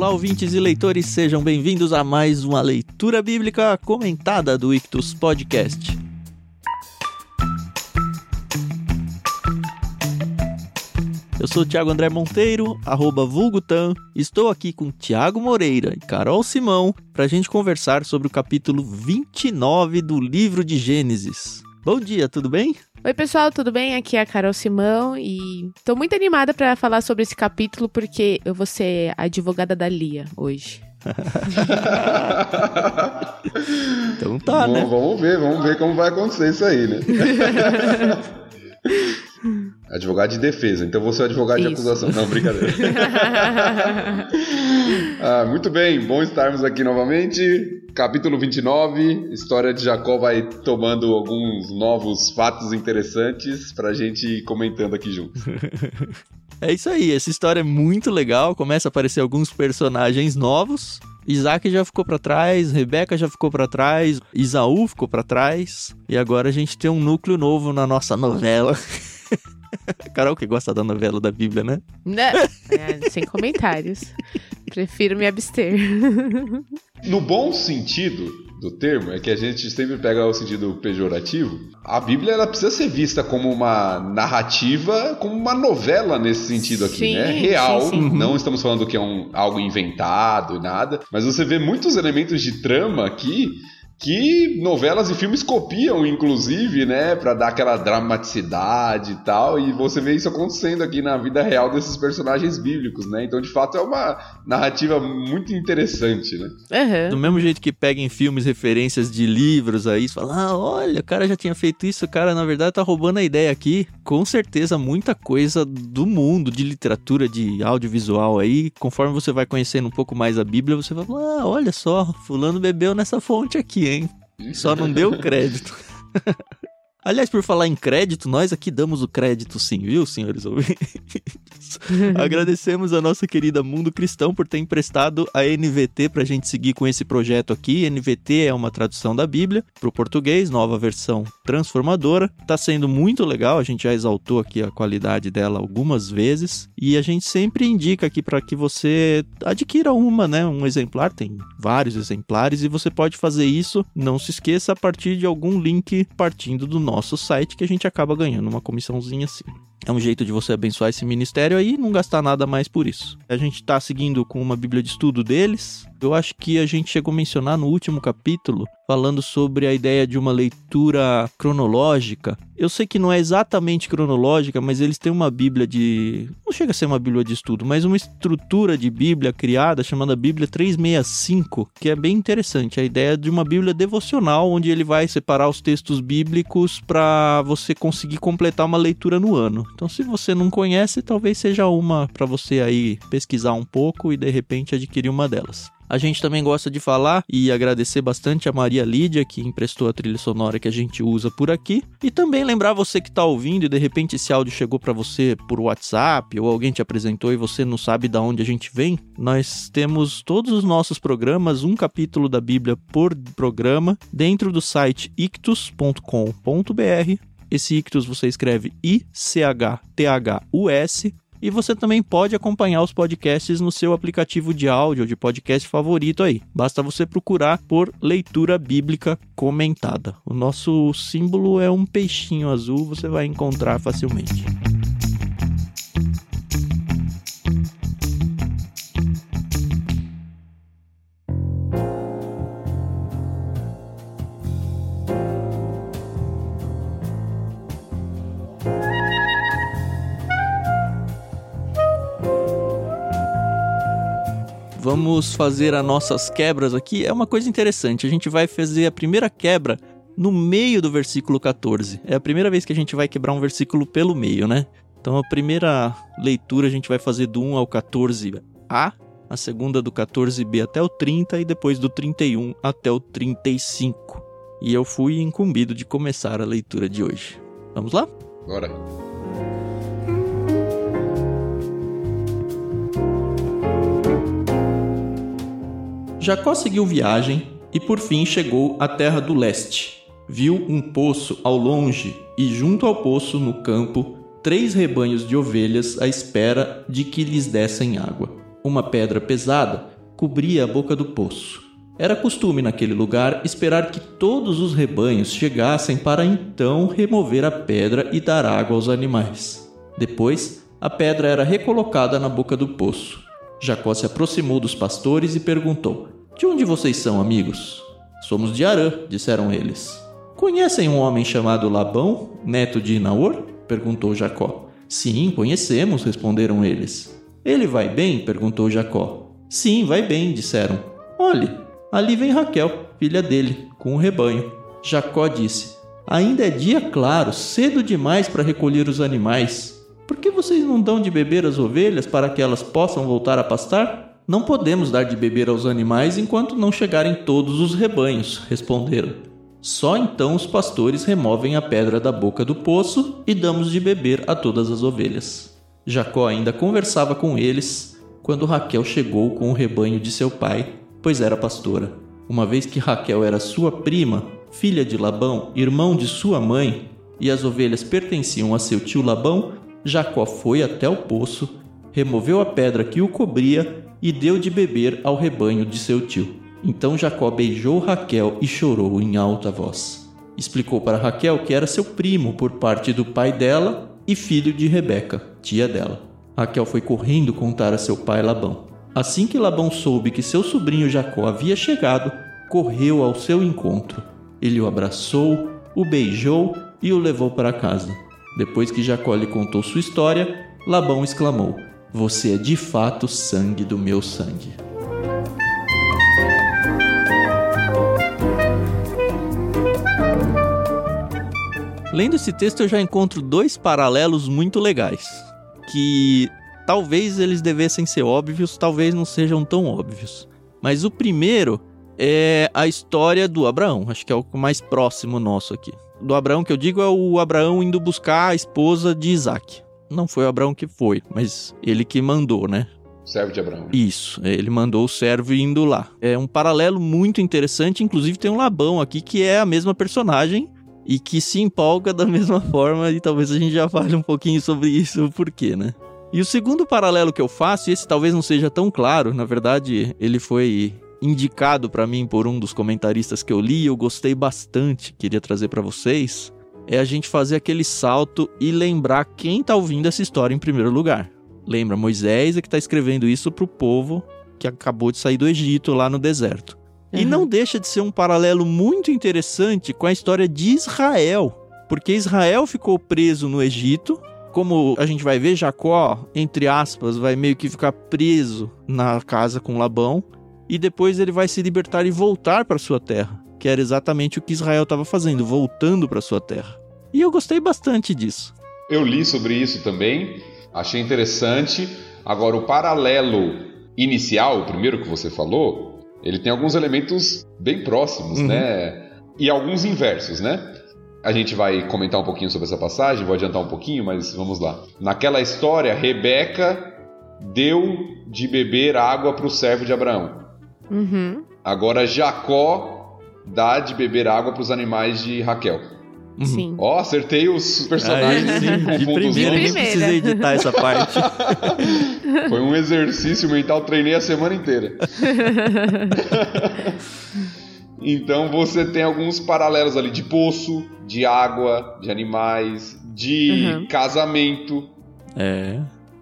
Olá, ouvintes e leitores, sejam bem-vindos a mais uma leitura bíblica comentada do Ictus Podcast. Eu sou o Thiago André Monteiro, arroba Vulgutan. Estou aqui com Tiago Moreira e Carol Simão para a gente conversar sobre o capítulo 29 do livro de Gênesis. Bom dia, tudo bem? Oi, pessoal, tudo bem? Aqui é a Carol Simão e tô muito animada para falar sobre esse capítulo porque eu vou ser a advogada da Lia hoje. então tá, Bom, né? Vamos ver, vamos ver como vai acontecer isso aí, né? advogado de defesa, então você é advogado de Isso. acusação. Não, brincadeira. Ah, muito bem, bom estarmos aqui novamente. Capítulo 29, história de Jacó vai tomando alguns novos fatos interessantes pra gente ir comentando aqui junto. É isso aí, essa história é muito legal. Começa a aparecer alguns personagens novos. Isaac já ficou pra trás, Rebeca já ficou pra trás, Isaú ficou pra trás. E agora a gente tem um núcleo novo na nossa novela. Carol que gosta da novela da Bíblia, né? Né? É, sem comentários. Prefiro me abster. No bom sentido do termo, é que a gente sempre pega o sentido pejorativo. A Bíblia ela precisa ser vista como uma narrativa, como uma novela nesse sentido aqui, Sim, né? Real. sim, sim. Não estamos falando que é um, algo inventado e nada, mas você vê muitos elementos de trama aqui que novelas e filmes copiam, inclusive, né, Pra dar aquela dramaticidade e tal, e você vê isso acontecendo aqui na vida real desses personagens bíblicos, né? Então, de fato, é uma narrativa muito interessante, né? Aham. Do mesmo jeito que pega em filmes referências de livros aí, você fala, ah, olha, o cara já tinha feito isso, o cara na verdade tá roubando a ideia aqui. Com certeza, muita coisa do mundo de literatura, de audiovisual aí, conforme você vai conhecendo um pouco mais a Bíblia, você vai falar, ah, olha só, fulano bebeu nessa fonte aqui, hein? Só não deu crédito. Aliás, por falar em crédito, nós aqui damos o crédito sim, viu, senhores ouvintes? Agradecemos a nossa querida Mundo Cristão por ter emprestado a NVT pra gente seguir com esse projeto aqui. NVT é uma tradução da Bíblia pro português, nova versão transformadora. Tá sendo muito legal, a gente já exaltou aqui a qualidade dela algumas vezes e a gente sempre indica aqui para que você adquira uma, né, um exemplar, tem vários exemplares e você pode fazer isso, não se esqueça a partir de algum link partindo do nosso site que a gente acaba ganhando uma comissãozinha assim. É um jeito de você abençoar esse ministério aí e não gastar nada mais por isso. A gente tá seguindo com uma bíblia de estudo deles. Eu acho que a gente chegou a mencionar no último capítulo, falando sobre a ideia de uma leitura cronológica. Eu sei que não é exatamente cronológica, mas eles têm uma bíblia de. Não chega a ser uma bíblia de estudo, mas uma estrutura de bíblia criada chamada Bíblia 365, que é bem interessante. A ideia de uma bíblia devocional, onde ele vai separar os textos bíblicos para você conseguir completar uma leitura no ano. Então, se você não conhece, talvez seja uma para você aí pesquisar um pouco e de repente adquirir uma delas. A gente também gosta de falar e agradecer bastante a Maria Lídia, que emprestou a trilha sonora que a gente usa por aqui. E também lembrar você que está ouvindo e de repente esse áudio chegou para você por WhatsApp ou alguém te apresentou e você não sabe de onde a gente vem. Nós temos todos os nossos programas, um capítulo da Bíblia por programa, dentro do site ictus.com.br. Esse ictus você escreve I-C-H-T-H-U-S. E você também pode acompanhar os podcasts no seu aplicativo de áudio de podcast favorito aí. Basta você procurar por leitura bíblica comentada. O nosso símbolo é um peixinho azul, você vai encontrar facilmente. Vamos fazer as nossas quebras aqui. É uma coisa interessante. A gente vai fazer a primeira quebra no meio do versículo 14. É a primeira vez que a gente vai quebrar um versículo pelo meio, né? Então a primeira leitura a gente vai fazer do 1 ao 14a, a segunda do 14b até o 30 e depois do 31 até o 35. E eu fui incumbido de começar a leitura de hoje. Vamos lá? Bora. Jacó seguiu viagem e por fim chegou à terra do leste. Viu um poço ao longe e junto ao poço no campo três rebanhos de ovelhas à espera de que lhes dessem água. Uma pedra pesada cobria a boca do poço. Era costume naquele lugar esperar que todos os rebanhos chegassem para então remover a pedra e dar água aos animais. Depois, a pedra era recolocada na boca do poço. Jacó se aproximou dos pastores e perguntou: De onde vocês são, amigos? Somos de Arã, disseram eles. Conhecem um homem chamado Labão, neto de Naor? perguntou Jacó. Sim, conhecemos, responderam eles. Ele vai bem? perguntou Jacó. Sim, vai bem, disseram. Olhe, ali vem Raquel, filha dele, com o rebanho. Jacó disse: Ainda é dia claro, cedo demais para recolher os animais. Por que vocês não dão de beber às ovelhas para que elas possam voltar a pastar? Não podemos dar de beber aos animais enquanto não chegarem todos os rebanhos, responderam. Só então os pastores removem a pedra da boca do poço e damos de beber a todas as ovelhas. Jacó ainda conversava com eles quando Raquel chegou com o rebanho de seu pai, pois era pastora. Uma vez que Raquel era sua prima, filha de Labão, irmão de sua mãe, e as ovelhas pertenciam a seu tio Labão, Jacó foi até o poço, removeu a pedra que o cobria e deu de beber ao rebanho de seu tio. Então Jacó beijou Raquel e chorou em alta voz. Explicou para Raquel que era seu primo por parte do pai dela e filho de Rebeca, tia dela. Raquel foi correndo contar a seu pai Labão. Assim que Labão soube que seu sobrinho Jacó havia chegado, correu ao seu encontro. Ele o abraçou, o beijou e o levou para casa. Depois que Jacó lhe contou sua história, Labão exclamou: Você é de fato sangue do meu sangue. Lendo esse texto, eu já encontro dois paralelos muito legais. Que talvez eles devessem ser óbvios, talvez não sejam tão óbvios. Mas o primeiro é a história do Abraão. Acho que é o mais próximo nosso aqui do Abraão que eu digo é o Abraão indo buscar a esposa de Isaac. Não foi o Abraão que foi, mas ele que mandou, né? Servo de Abraão. Isso, ele mandou o servo indo lá. É um paralelo muito interessante, inclusive tem um Labão aqui que é a mesma personagem e que se empolga da mesma forma e talvez a gente já fale um pouquinho sobre isso, o porquê, né? E o segundo paralelo que eu faço, e esse talvez não seja tão claro, na verdade, ele foi indicado para mim por um dos comentaristas que eu li, eu gostei bastante, queria trazer para vocês, é a gente fazer aquele salto e lembrar quem tá ouvindo essa história em primeiro lugar. Lembra, Moisés é que tá escrevendo isso pro povo que acabou de sair do Egito lá no deserto. Uhum. E não deixa de ser um paralelo muito interessante com a história de Israel, porque Israel ficou preso no Egito, como a gente vai ver, Jacó, entre aspas, vai meio que ficar preso na casa com Labão e depois ele vai se libertar e voltar para sua terra, que era exatamente o que Israel estava fazendo, voltando para sua terra. E eu gostei bastante disso. Eu li sobre isso também, achei interessante. Agora, o paralelo inicial, o primeiro que você falou, ele tem alguns elementos bem próximos, uhum. né? E alguns inversos, né? A gente vai comentar um pouquinho sobre essa passagem, vou adiantar um pouquinho, mas vamos lá. Naquela história, Rebeca deu de beber água para o servo de Abraão. Uhum. Agora Jacó dá de beber água para os animais de Raquel. Uhum. Sim. Ó, oh, acertei os personagens Aí, sim, de primeira, nem precisei editar essa parte. Foi um exercício mental, treinei a semana inteira. então você tem alguns paralelos ali de poço, de água, de animais, de uhum. casamento. É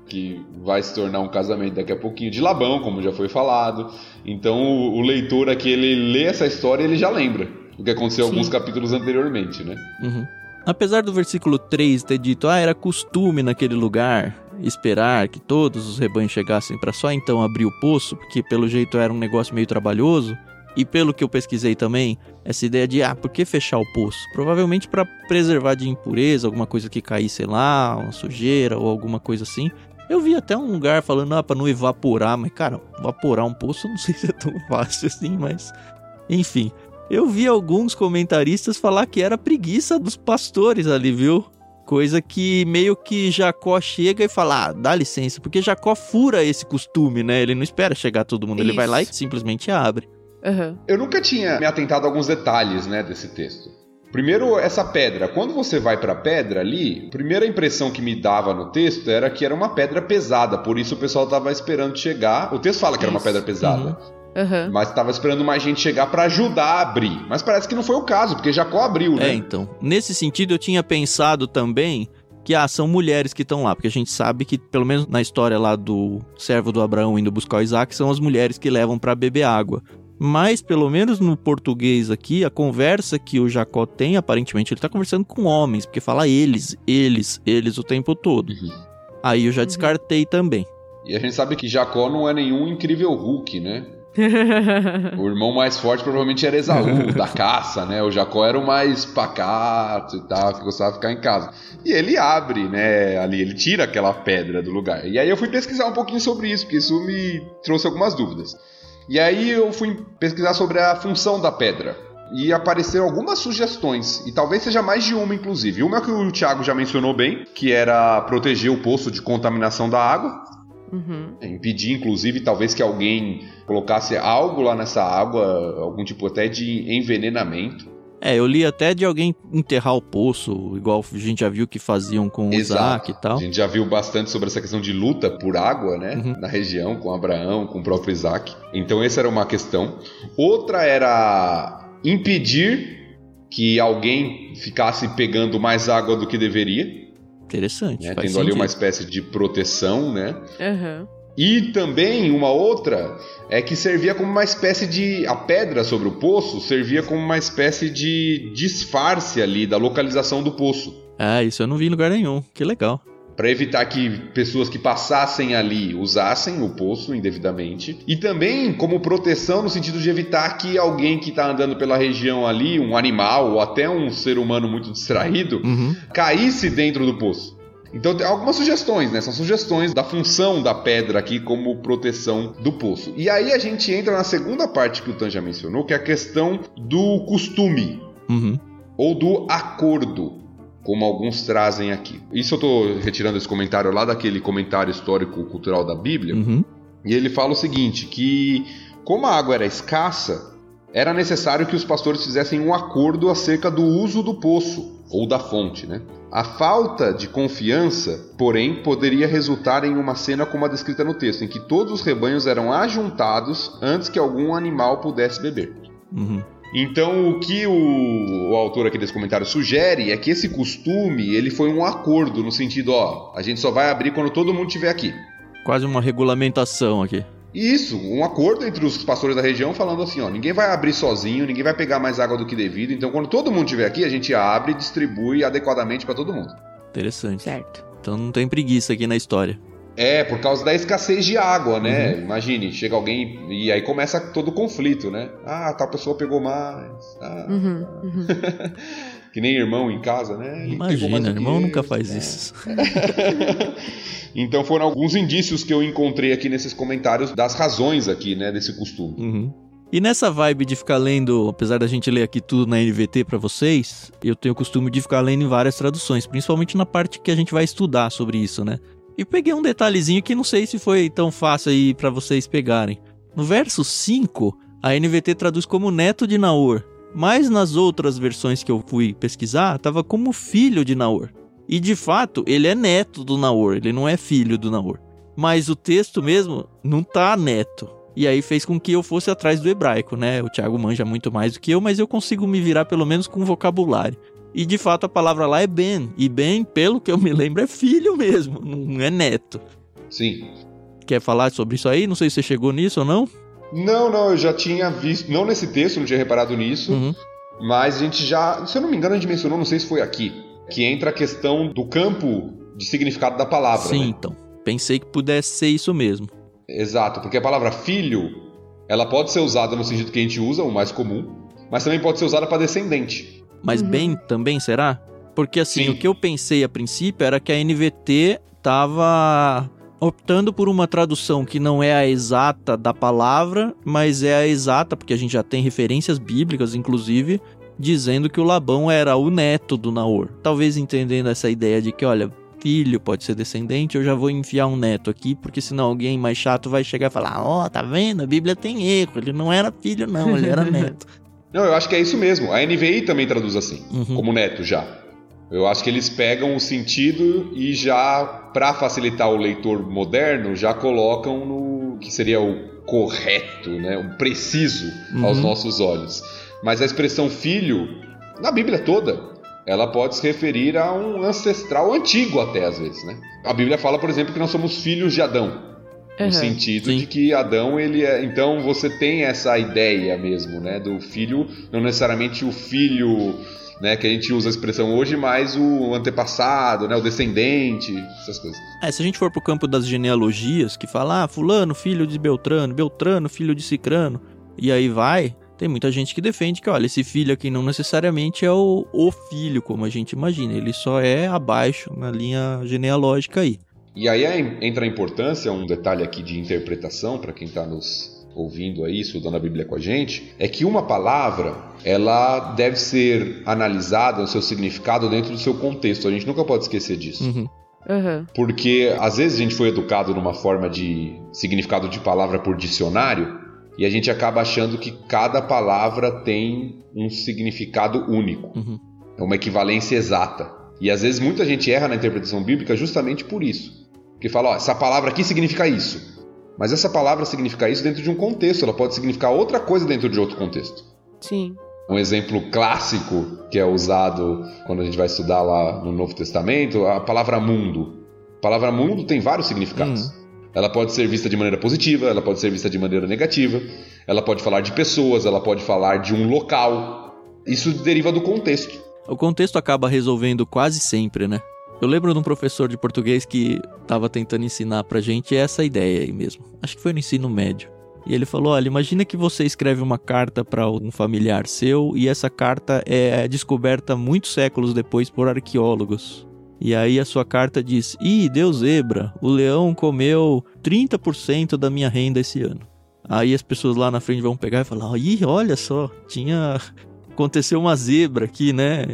que vai se tornar um casamento daqui a pouquinho de Labão, como já foi falado. Então o, o leitor aqui ele lê essa história e ele já lembra o que aconteceu Sim. alguns capítulos anteriormente, né? Uhum. Apesar do versículo 3 ter dito, ah, era costume naquele lugar esperar que todos os rebanhos chegassem para só então abrir o poço, porque pelo jeito era um negócio meio trabalhoso. E pelo que eu pesquisei também, essa ideia de, ah, por que fechar o poço? Provavelmente para preservar de impureza, alguma coisa que caísse lá, uma sujeira ou alguma coisa assim. Eu vi até um lugar falando, ah, pra não evaporar, mas cara, evaporar um poço eu não sei se é tão fácil assim, mas. Enfim. Eu vi alguns comentaristas falar que era preguiça dos pastores ali, viu? Coisa que meio que Jacó chega e fala, ah, dá licença, porque Jacó fura esse costume, né? Ele não espera chegar todo mundo, Isso. ele vai lá e simplesmente abre. Uhum. Eu nunca tinha me atentado a alguns detalhes, né, desse texto. Primeiro, essa pedra. Quando você vai para a pedra ali, a primeira impressão que me dava no texto era que era uma pedra pesada, por isso o pessoal estava esperando chegar. O texto fala que era uma pedra pesada. Uhum. Uhum. Mas estava esperando mais gente chegar para ajudar a abrir. Mas parece que não foi o caso, porque Jacó abriu, né? É, então. Nesse sentido, eu tinha pensado também que ah, são mulheres que estão lá, porque a gente sabe que, pelo menos na história lá do servo do Abraão indo buscar o Isaac, são as mulheres que levam para beber água. Mas, pelo menos no português aqui, a conversa que o Jacó tem, aparentemente, ele tá conversando com homens, porque fala eles, eles, eles o tempo todo. Uhum. Aí eu já uhum. descartei também. E a gente sabe que Jacó não é nenhum incrível Hulk, né? o irmão mais forte provavelmente era Esaú, da caça, né? O Jacó era o mais pacato e tal, que gostava de ficar em casa. E ele abre, né, ali, ele tira aquela pedra do lugar. E aí eu fui pesquisar um pouquinho sobre isso, porque isso me trouxe algumas dúvidas. E aí eu fui pesquisar sobre a função da pedra. E apareceram algumas sugestões, e talvez seja mais de uma, inclusive. Uma que o Thiago já mencionou bem, que era proteger o poço de contaminação da água. Uhum. Impedir, inclusive, talvez que alguém colocasse algo lá nessa água, algum tipo até de envenenamento. É, eu li até de alguém enterrar o poço, igual a gente já viu que faziam com o Isaac e tal. A gente já viu bastante sobre essa questão de luta por água, né? Uhum. Na região, com Abraão, com o próprio Isaac. Então, essa era uma questão. Outra era impedir que alguém ficasse pegando mais água do que deveria. Interessante. Né? Tendo sentido. ali uma espécie de proteção, né? Uhum. E também uma outra é que servia como uma espécie de. A pedra sobre o poço servia como uma espécie de disfarce ali da localização do poço. Ah, isso eu não vi em lugar nenhum. Que legal. Para evitar que pessoas que passassem ali usassem o poço indevidamente. E também como proteção no sentido de evitar que alguém que está andando pela região ali, um animal ou até um ser humano muito distraído, uhum. caísse dentro do poço. Então tem algumas sugestões, né? São sugestões da função da pedra aqui como proteção do poço. E aí a gente entra na segunda parte que o Tan já mencionou, que é a questão do costume. Uhum. Ou do acordo, como alguns trazem aqui. Isso eu estou retirando esse comentário lá daquele comentário histórico-cultural da Bíblia. Uhum. E ele fala o seguinte: que como a água era escassa, era necessário que os pastores fizessem um acordo acerca do uso do poço ou da fonte, né? A falta de confiança, porém, poderia resultar em uma cena como a descrita no texto, em que todos os rebanhos eram ajuntados antes que algum animal pudesse beber. Uhum. Então, o que o, o, autor aqui desse comentário sugere é que esse costume ele foi um acordo no sentido, ó, a gente só vai abrir quando todo mundo estiver aqui. Quase uma regulamentação aqui. Isso, um acordo entre os pastores da região falando assim, ó, ninguém vai abrir sozinho, ninguém vai pegar mais água do que devido, então quando todo mundo estiver aqui, a gente abre e distribui adequadamente para todo mundo. Interessante. Certo. Então não tem preguiça aqui na história. É, por causa da escassez de água, né? Uhum. Imagine, chega alguém e aí começa todo o conflito, né? Ah, tal pessoa pegou mais. Ah, uhum, uhum. Que nem irmão em casa, né? Ele Imagina, irmão nunca faz é. isso. então foram alguns indícios que eu encontrei aqui nesses comentários das razões aqui, né, desse costume. Uhum. E nessa vibe de ficar lendo, apesar da gente ler aqui tudo na NVT para vocês, eu tenho o costume de ficar lendo em várias traduções, principalmente na parte que a gente vai estudar sobre isso, né? E peguei um detalhezinho que não sei se foi tão fácil aí para vocês pegarem. No verso 5, a NVT traduz como neto de Naor, mas nas outras versões que eu fui pesquisar, estava como filho de Naor. E de fato, ele é neto do Naor, ele não é filho do Naor. Mas o texto mesmo não tá neto. E aí fez com que eu fosse atrás do hebraico, né? O Thiago manja muito mais do que eu, mas eu consigo me virar pelo menos com vocabulário. E de fato a palavra lá é Ben. E Ben, pelo que eu me lembro, é filho mesmo, não é neto. Sim. Quer falar sobre isso aí? Não sei se você chegou nisso ou não. Não, não, eu já tinha visto, não nesse texto, não tinha reparado nisso. Uhum. Mas a gente já, se eu não me engano, a gente mencionou, não sei se foi aqui, que entra a questão do campo de significado da palavra. Sim, né? então. Pensei que pudesse ser isso mesmo. Exato, porque a palavra filho, ela pode ser usada no sentido que a gente usa, o mais comum, mas também pode ser usada para descendente. Mas uhum. bem também será? Porque assim, Sim. o que eu pensei a princípio era que a NVT tava optando por uma tradução que não é a exata da palavra, mas é a exata, porque a gente já tem referências bíblicas, inclusive, dizendo que o Labão era o neto do Naor. Talvez entendendo essa ideia de que, olha, filho pode ser descendente, eu já vou enfiar um neto aqui, porque senão alguém mais chato vai chegar e falar: Ó, oh, tá vendo? A Bíblia tem erro, ele não era filho, não, ele era neto. Não, eu acho que é isso mesmo. A NVI também traduz assim, Uhum. como neto já. Eu acho que eles pegam o sentido e já, para facilitar o leitor moderno, já colocam no que seria o correto, né? o preciso aos Uhum. nossos olhos. Mas a expressão filho, na Bíblia toda, ela pode se referir a um ancestral antigo até às vezes, né? A Bíblia fala, por exemplo, que nós somos filhos de Adão. No Uhum. sentido Sim. de que Adão, ele é. Então você tem essa ideia mesmo, né? Do filho, não necessariamente o filho, né? Que a gente usa a expressão hoje, mas o antepassado, né? O descendente, essas coisas. É, se a gente for pro campo das genealogias, que fala, ah, fulano, filho de Beltrano, Beltrano, filho de Cicrano, e aí vai, tem muita gente que defende que, olha, esse filho aqui não necessariamente é o, o filho, como a gente imagina, ele só é abaixo na linha genealógica aí. E aí é- entra a importância, um detalhe aqui de interpretação, para quem está nos ouvindo aí, estudando a Bíblia com a gente, é que uma palavra, ela deve ser analisada no seu significado dentro do seu contexto. A gente nunca pode esquecer disso. Uhum. Uhum. Porque às vezes a gente foi educado numa forma de significado de palavra por dicionário e a gente acaba achando que cada palavra tem um significado único, Uhum. é uma equivalência exata. E às vezes muita gente erra na interpretação bíblica justamente por isso. Porque fala, ó, essa palavra aqui significa isso. Mas essa palavra significa isso dentro de um contexto, ela pode significar outra coisa dentro de outro contexto. Sim. Um exemplo clássico que é usado quando a gente vai estudar lá no Novo Testamento, a palavra mundo. A palavra mundo tem vários significados. Ela pode ser vista de maneira positiva, ela pode ser vista de maneira negativa, ela pode falar de pessoas, ela pode falar de um local. Isso deriva do contexto. O contexto acaba resolvendo quase sempre, né? Eu lembro de um professor de português que estava tentando ensinar pra gente essa ideia aí mesmo. Acho que foi no ensino médio. E ele falou: olha, imagina que você escreve uma carta para um familiar seu e essa carta é descoberta muitos séculos depois por arqueólogos. E aí a sua carta diz: Ih, deu zebra, o leão comeu 30% da minha renda esse ano. Aí as pessoas lá na frente vão pegar e falar: Ih, olha só, tinha aconteceu uma zebra aqui, né?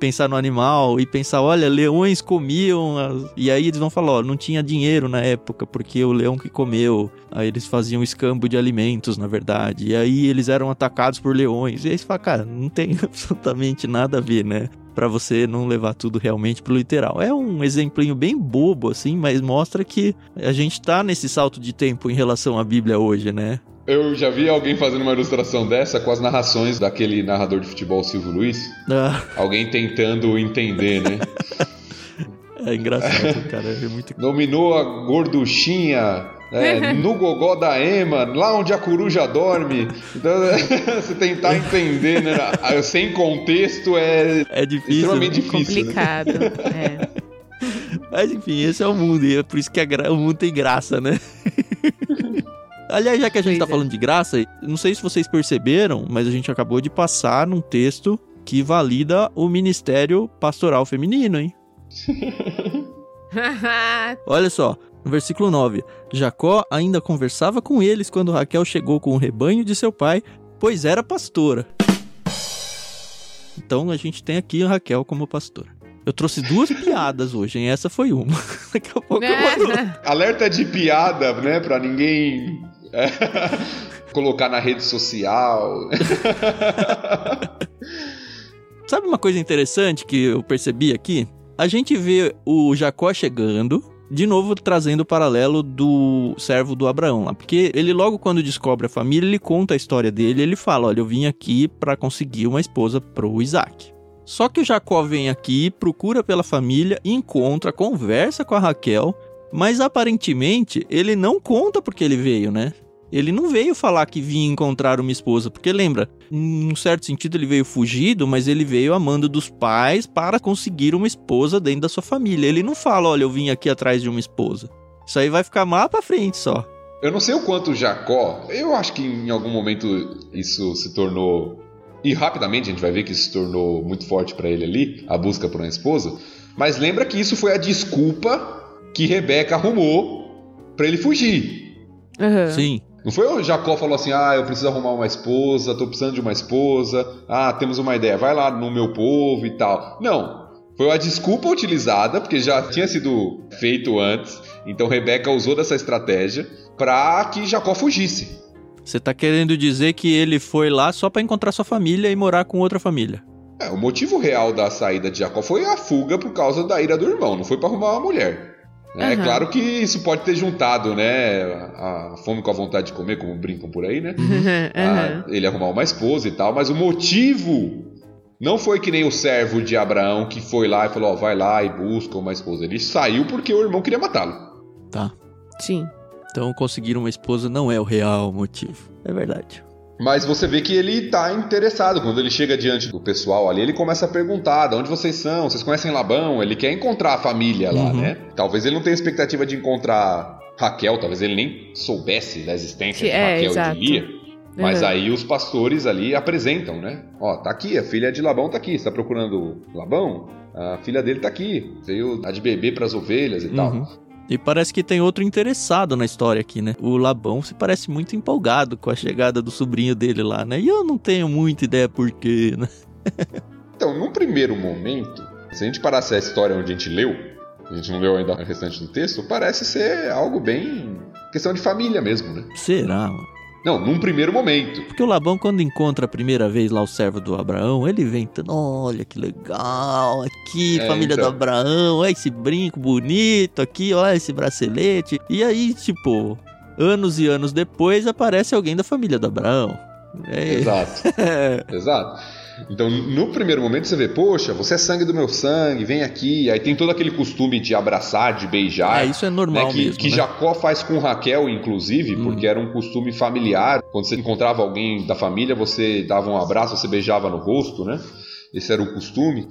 Pensar no animal e pensar, olha, leões comiam. as- E aí eles vão falar, ó, não tinha dinheiro na época, porque o leão que comeu. Aí eles faziam escambo de alimentos, na verdade. E aí eles eram atacados por leões. E aí você fala, cara, não tem absolutamente nada a ver, né? Pra você não levar tudo realmente pro literal. É um exemplinho bem bobo, assim, mas mostra que a gente tá nesse salto de tempo em relação à Bíblia hoje, né? Eu já vi alguém fazendo uma ilustração dessa com as narrações daquele narrador de futebol Silvio Luiz. Ah, Alguém tentando entender, né? é engraçado, cara. É muito Dominou a gorduchinha é, no gogó da Ema, lá onde a coruja dorme. Então, você tentar entender, né? Ah, Sem contexto é É difícil. extremamente né? difícil. né? Complicado. é. Mas enfim, esse é o mundo. E é por isso que a gra- o mundo tem graça, né? Aliás, já que a gente Pois tá é. falando de graça, não sei se vocês perceberam, mas a gente acabou de passar num texto que valida o ministério pastoral feminino, hein? Olha só, no versículo 9: Jacó ainda conversava com eles quando Raquel chegou com o rebanho de seu pai, pois era pastora. Então a gente tem aqui a Raquel como pastora. Eu trouxe duas piadas hoje, hein? Essa foi uma. Daqui a pouco eu mando Alerta de piada, né? Pra ninguém colocar na rede social. Sabe uma coisa interessante que eu percebi aqui? A gente vê o Jacó chegando, de novo trazendo o paralelo do servo do Abraão lá, porque ele logo quando descobre a família, ele conta a história dele, ele fala, olha, eu vim aqui para conseguir uma esposa pro Isaac. Só que o Jacó vem aqui, procura pela família, encontra, conversa com a Raquel, mas aparentemente ele não conta porque ele veio, né? Ele não veio falar que vinha encontrar uma esposa, porque lembra, em um certo sentido ele veio fugido, mas ele veio amando dos pais para conseguir uma esposa dentro da sua família. Ele não fala, olha, eu vim aqui atrás de uma esposa. Isso aí vai ficar lá pra frente só. Eu não sei o quanto Jacó, eu acho que em algum momento isso se tornou. E rapidamente a gente vai ver que isso se tornou muito forte pra ele ali, a busca por uma esposa. Mas lembra que isso foi a desculpa que Rebeca arrumou pra ele fugir. Aham. Sim. Não foi o Jacó falou assim: ah, eu preciso arrumar uma esposa, tô precisando de uma esposa, ah, temos uma ideia, vai lá no meu povo e tal. Não. Foi uma desculpa utilizada, porque já tinha sido feito antes, então Rebeca usou dessa estratégia para que Jacó fugisse. Você tá querendo dizer que ele foi lá só para encontrar sua família e morar com outra família? É, o motivo real da saída de Jacó foi a fuga por causa da ira do irmão, não foi para arrumar uma mulher. Uhum. É claro que isso pode ter juntado, né? A, fome com a vontade de comer, como brincam por aí, né? Uhum. A, ele arrumar uma esposa e tal, mas o motivo não foi que nem o servo de Abraão que foi lá e falou: Ó, vai lá e busca uma esposa. Ele saiu porque o irmão queria matá-lo. Tá. Sim. Então conseguir uma esposa não é o real motivo. É verdade. Mas você vê que ele tá interessado. Quando ele chega diante do pessoal ali, ele começa a perguntar: de onde vocês são? Vocês conhecem Labão? Ele quer encontrar a família lá, uhum. né? Talvez ele não tenha expectativa de encontrar Raquel, talvez ele nem soubesse da existência de é, Raquel exato. e de Lia. Mas uhum. aí os pastores ali apresentam, né? Ó, tá aqui, a filha de Labão tá aqui. Você tá procurando Labão? A filha dele tá aqui. Veio a de bebê para as ovelhas e uhum. tal. E parece que tem outro interessado na história aqui, né? O Labão se parece muito empolgado com a chegada do sobrinho dele lá, né? E eu não tenho muita ideia por quê, né? então, num primeiro momento, se a gente parasse a história onde a gente leu, a gente não leu ainda o restante do texto, parece ser algo bem. questão de família mesmo, né? Será, mano? Não, num primeiro momento. Porque o Labão, quando encontra a primeira vez lá o servo do Abraão, ele vem, olha que legal, aqui, é, família então. do Abraão, olha esse brinco bonito aqui, olha esse bracelete. E aí, tipo, anos e anos depois aparece alguém da família do Abraão. É... Exato. Exato. Então, no primeiro momento você vê, poxa, você é sangue do meu sangue, vem aqui. Aí tem todo aquele costume de abraçar, de beijar. É, isso é normal né, que, mesmo. Que né? Jacó faz com Raquel, inclusive, hum. porque era um costume familiar. Quando você encontrava alguém da família, você dava um abraço, você beijava no rosto, né? Esse era o costume.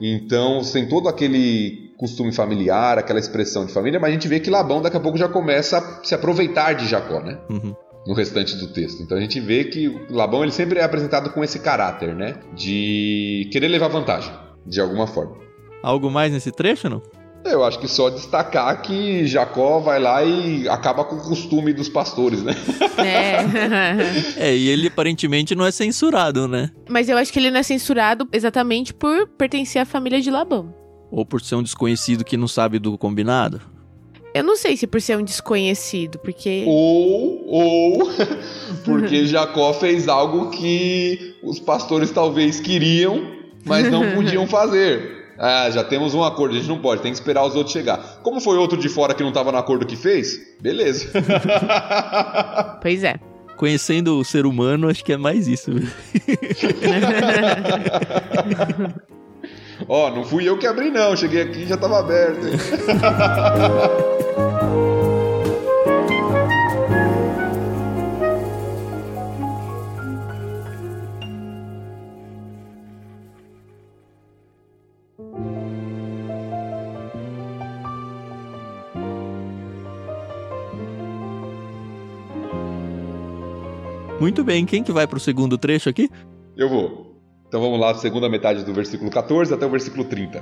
Então, tem todo aquele costume familiar, aquela expressão de família, mas a gente vê que Labão daqui a pouco já começa a se aproveitar de Jacó, né? Uhum no restante do texto. Então a gente vê que Labão ele sempre é apresentado com esse caráter, né? De querer levar vantagem, de alguma forma. Algo mais nesse trecho, não? Eu acho que só destacar que Jacó vai lá e acaba com o costume dos pastores, né? É. é, e ele aparentemente não é censurado, né? Mas eu acho que ele não é censurado exatamente por pertencer à família de Labão. Ou por ser um desconhecido que não sabe do combinado? Eu não sei se por ser um desconhecido, porque. Ou, ou porque Jacó fez algo que os pastores talvez queriam, mas não podiam fazer. Ah, já temos um acordo, a gente não pode, tem que esperar os outros chegar. Como foi outro de fora que não estava no acordo que fez? Beleza. pois é. Conhecendo o ser humano, acho que é mais isso. Ó, oh, não fui eu que abri não, cheguei aqui e já estava aberto. Muito bem, quem que vai para o segundo trecho aqui? Eu vou. Então vamos lá, segunda metade do versículo 14 até o versículo 30.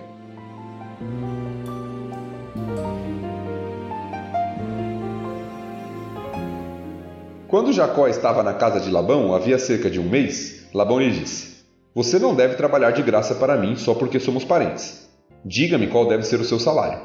Quando Jacó estava na casa de Labão, havia cerca de um mês, Labão lhe disse: Você não deve trabalhar de graça para mim só porque somos parentes. Diga-me qual deve ser o seu salário.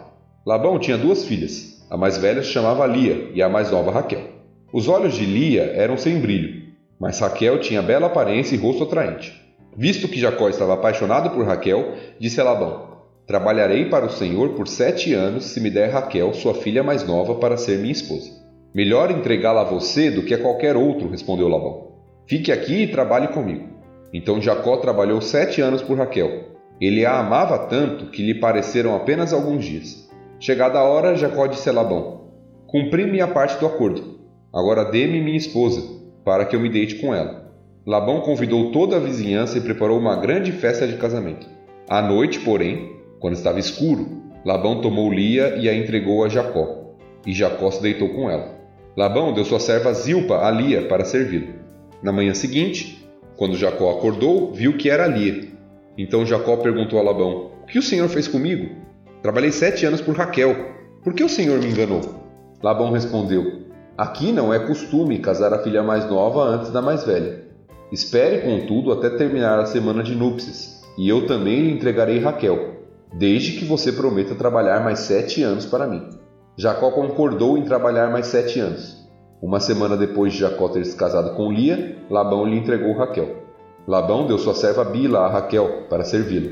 Labão tinha duas filhas. A mais velha se chamava Lia e a mais nova Raquel. Os olhos de Lia eram sem brilho mas Raquel tinha bela aparência e rosto atraente. Visto que Jacó estava apaixonado por Raquel, disse a Labão: Trabalharei para o Senhor por sete anos se me der Raquel, sua filha mais nova, para ser minha esposa. Melhor entregá-la a você do que a qualquer outro, respondeu Labão. Fique aqui e trabalhe comigo. Então Jacó trabalhou sete anos por Raquel. Ele a amava tanto que lhe pareceram apenas alguns dias. Chegada a hora, Jacó disse a Labão: Cumpri minha parte do acordo. Agora dê-me minha esposa para que eu me deite com ela. Labão convidou toda a vizinhança e preparou uma grande festa de casamento. À noite, porém, quando estava escuro, Labão tomou Lia e a entregou a Jacó, e Jacó se deitou com ela. Labão deu sua serva Zilpa a Lia para servi-lo. Na manhã seguinte, quando Jacó acordou, viu que era Lia. Então Jacó perguntou a Labão: O que o senhor fez comigo? Trabalhei sete anos por Raquel. Por que o senhor me enganou? Labão respondeu: Aqui não é costume casar a filha mais nova antes da mais velha. Espere, contudo, até terminar a semana de núpcias, e eu também lhe entregarei Raquel, desde que você prometa trabalhar mais sete anos para mim. Jacó concordou em trabalhar mais sete anos. Uma semana depois de Jacó ter se casado com Lia, Labão lhe entregou Raquel. Labão deu sua serva Bila a Raquel para servi-la.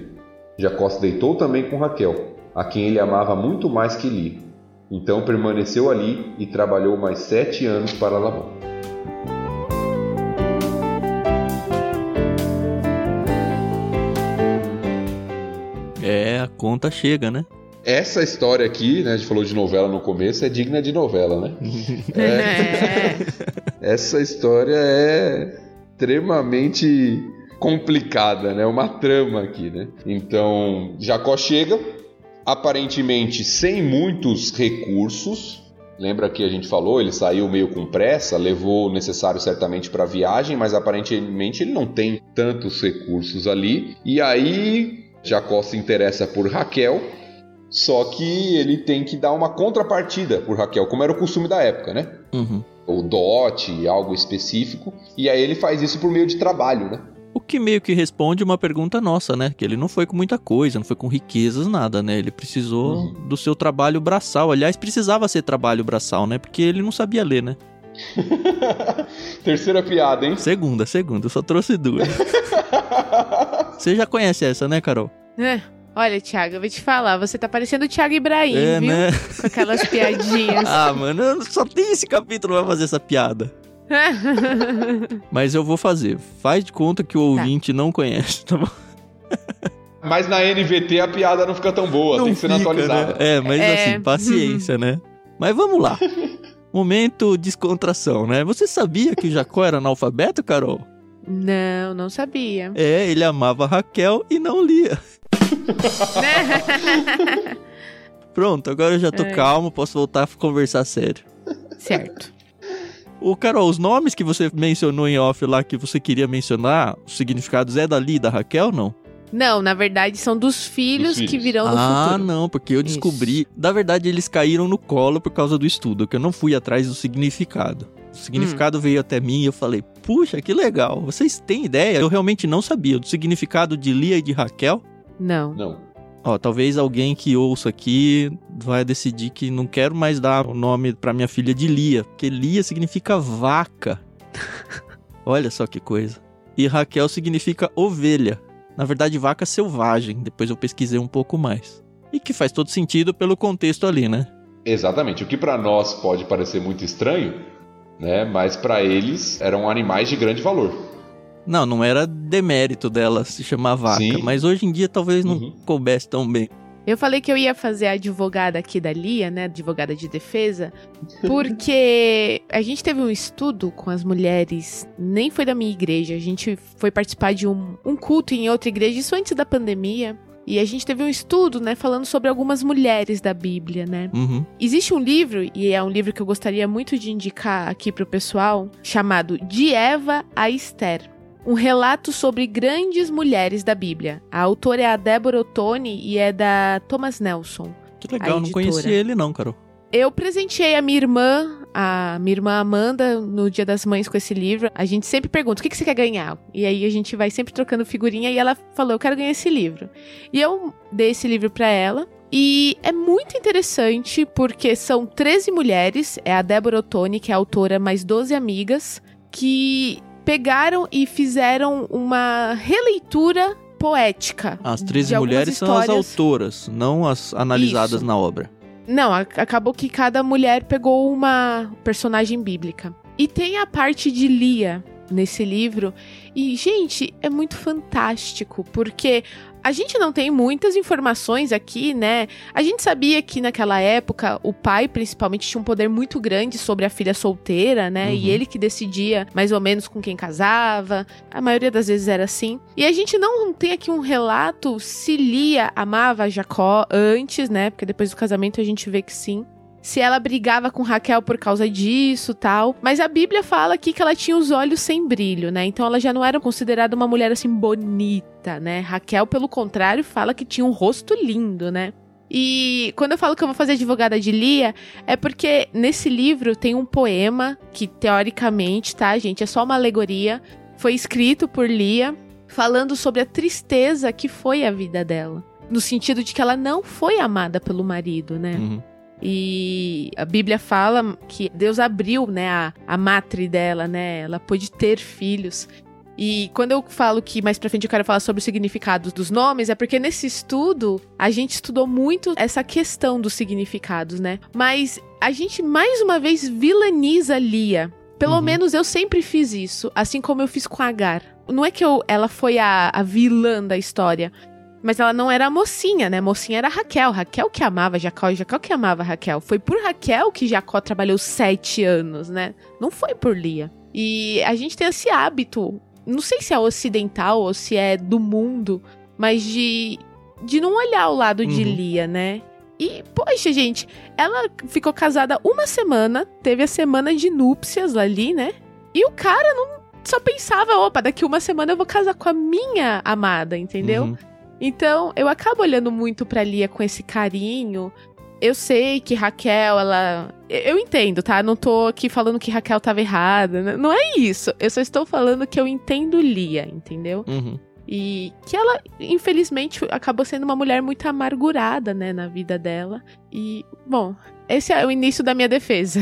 Jacó se deitou também com Raquel, a quem ele amava muito mais que Lia. Então permaneceu ali e trabalhou mais sete anos para Labão. A conta chega, né? Essa história aqui, né, a gente falou de novela no começo, é digna de novela, né? É. Essa história é extremamente complicada, né? Uma trama aqui, né? Então, Jacó chega, aparentemente sem muitos recursos. Lembra que a gente falou, ele saiu meio com pressa, levou o necessário certamente para a viagem, mas aparentemente ele não tem tantos recursos ali. E aí Jacó se interessa por Raquel, só que ele tem que dar uma contrapartida por Raquel, como era o costume da época, né? Uhum. Ou dote, algo específico. E aí ele faz isso por meio de trabalho, né? O que meio que responde uma pergunta nossa, né? Que ele não foi com muita coisa, não foi com riquezas, nada, né? Ele precisou Uhum. do seu trabalho braçal. Aliás, precisava ser trabalho braçal, né? Porque ele não sabia ler, né? Terceira piada, hein? Segunda, segunda, eu só trouxe duas. Você já conhece essa, né, Carol? É. Olha, Thiago, eu vou te falar, você tá parecendo o Thiago Ibrahim, é, viu? né? Com aquelas piadinhas. Ah, mano, eu só tem esse capítulo pra fazer essa piada. Mas eu vou fazer. Faz de conta que o ouvinte não conhece, tá bom? Mas na NVT a piada não fica tão boa, não tem que ser fica, atualizada. Né? É, mas É. assim, paciência, né? Mas vamos lá. Momento descontração, né? Você sabia que o Jacó era analfabeto, Carol? não, não sabia. É, ele amava Raquel e não lia. Pronto, agora eu já tô É. calmo, posso voltar a conversar sério. certo. Ô, Carol, os nomes que você mencionou em off lá que você queria mencionar, os significados é da Lia e da Raquel, não? Não, na verdade são dos filhos, Dos filhos. que virão no ah, futuro. não, porque eu descobri. Na verdade, eles caíram no colo por causa do estudo, que eu não fui atrás do significado. O significado Hum. veio até mim e eu falei, puxa, que legal. Vocês têm ideia? Eu realmente não sabia do significado de Lia e de Raquel. Não. Não. Ó, talvez alguém que ouça aqui vai decidir que não quero mais dar o nome pra minha filha de Lia, porque Lia significa vaca. Olha só que coisa. E Raquel significa ovelha. Na verdade, vaca selvagem. Depois eu pesquisei um pouco mais. E que faz todo sentido pelo contexto ali, né? Exatamente. O que para nós pode parecer muito estranho, né? Mas para eles eram animais de grande valor. Não, não era demérito dela se chamar vaca, Sim. mas hoje em dia talvez não Uhum. coubesse tão bem. Eu falei que eu ia fazer a advogada aqui da Lia, né? Advogada de defesa, porque a gente teve um estudo com as mulheres, nem foi da minha igreja, a gente foi participar de um, um culto em outra igreja, isso antes da pandemia. E a gente teve um estudo, né, falando sobre algumas mulheres da Bíblia, né? Uhum. Existe um livro, e é um livro que eu gostaria muito de indicar aqui pro pessoal, chamado De Eva a Esther. Um relato sobre grandes mulheres da Bíblia. A autora é a Deborah Ottoni e é da Thomas Nelson. Que legal, não editora. ele não, Carol. Eu presenteei a minha irmã, a minha irmã Amanda, no Dia das Mães com esse livro. A gente sempre pergunta: o que, que você quer ganhar? E aí a gente vai sempre trocando figurinha e ela falou: eu quero ganhar esse livro. E eu dei esse livro pra ela. E é muito interessante porque são 13 mulheres, é a Deborah Ottoni, que é a autora, mais 12 amigas, que pegaram e fizeram uma releitura poética. As 13 de algumas mulheres são as autoras, não as analisadas Isso. na obra. Não, acabou que cada mulher pegou uma personagem bíblica. E tem a parte de Lia nesse livro. E, gente, é muito fantástico, porque a gente não tem muitas informações aqui, né? A gente sabia que naquela época o pai, principalmente, tinha um poder muito grande sobre a filha solteira, né? Uhum. E ele que decidia mais ou menos com quem casava. A maioria das vezes era assim. E a gente não tem aqui um relato se Lia amava Jacó antes, né? Porque depois do casamento a gente vê que sim. Se ela brigava com Raquel por causa disso, tal. Mas a Bíblia fala aqui que ela tinha os olhos sem brilho, né? Então ela já não era considerada uma mulher assim bonita, né? Raquel, pelo contrário, fala que tinha um rosto lindo, né? E quando eu falo que eu vou fazer advogada de Lia, é porque nesse livro tem um poema que, teoricamente, tá, gente, é só uma alegoria. Foi escrito por Lia, falando sobre a tristeza que foi a vida dela. No sentido de que ela não foi amada pelo marido, né? Uhum. E a Bíblia fala que Deus abriu, né, a, a matre dela, né? Ela pôde ter filhos. E quando eu falo que mais pra frente eu quero falar sobre o significado dos nomes, é porque nesse estudo a gente estudou muito essa questão dos significados, né? Mas a gente mais uma vez vilaniza Lia. Pelo Uhum. menos eu sempre fiz isso, assim como eu fiz com Agar. Não é que eu, ela foi a, a vilã da história, mas ela não era a mocinha, né? A mocinha era a Raquel. Raquel que amava Jacó e Jacó que amava Raquel. Foi por Raquel que Jacó trabalhou sete anos, né? Não foi por Lia. E a gente tem esse hábito, não sei se é ocidental ou se é do mundo, mas de, de não olhar o lado de Uhum. Lia, né? E, poxa, gente, ela ficou casada uma semana, teve a semana de núpcias ali, né? E o cara não só pensava, opa, daqui uma semana eu vou casar com a minha amada, entendeu? Uhum. Então, eu acabo olhando muito pra Lia com esse carinho. Eu sei que Raquel, ela. Eu entendo, tá? Não tô aqui falando que Raquel tava errada. né? Não é isso. Eu só estou falando que eu entendo Lia, entendeu? Uhum. E que ela, infelizmente, acabou sendo uma mulher muito amargurada, né, na vida dela. E, bom, esse é o início da minha defesa.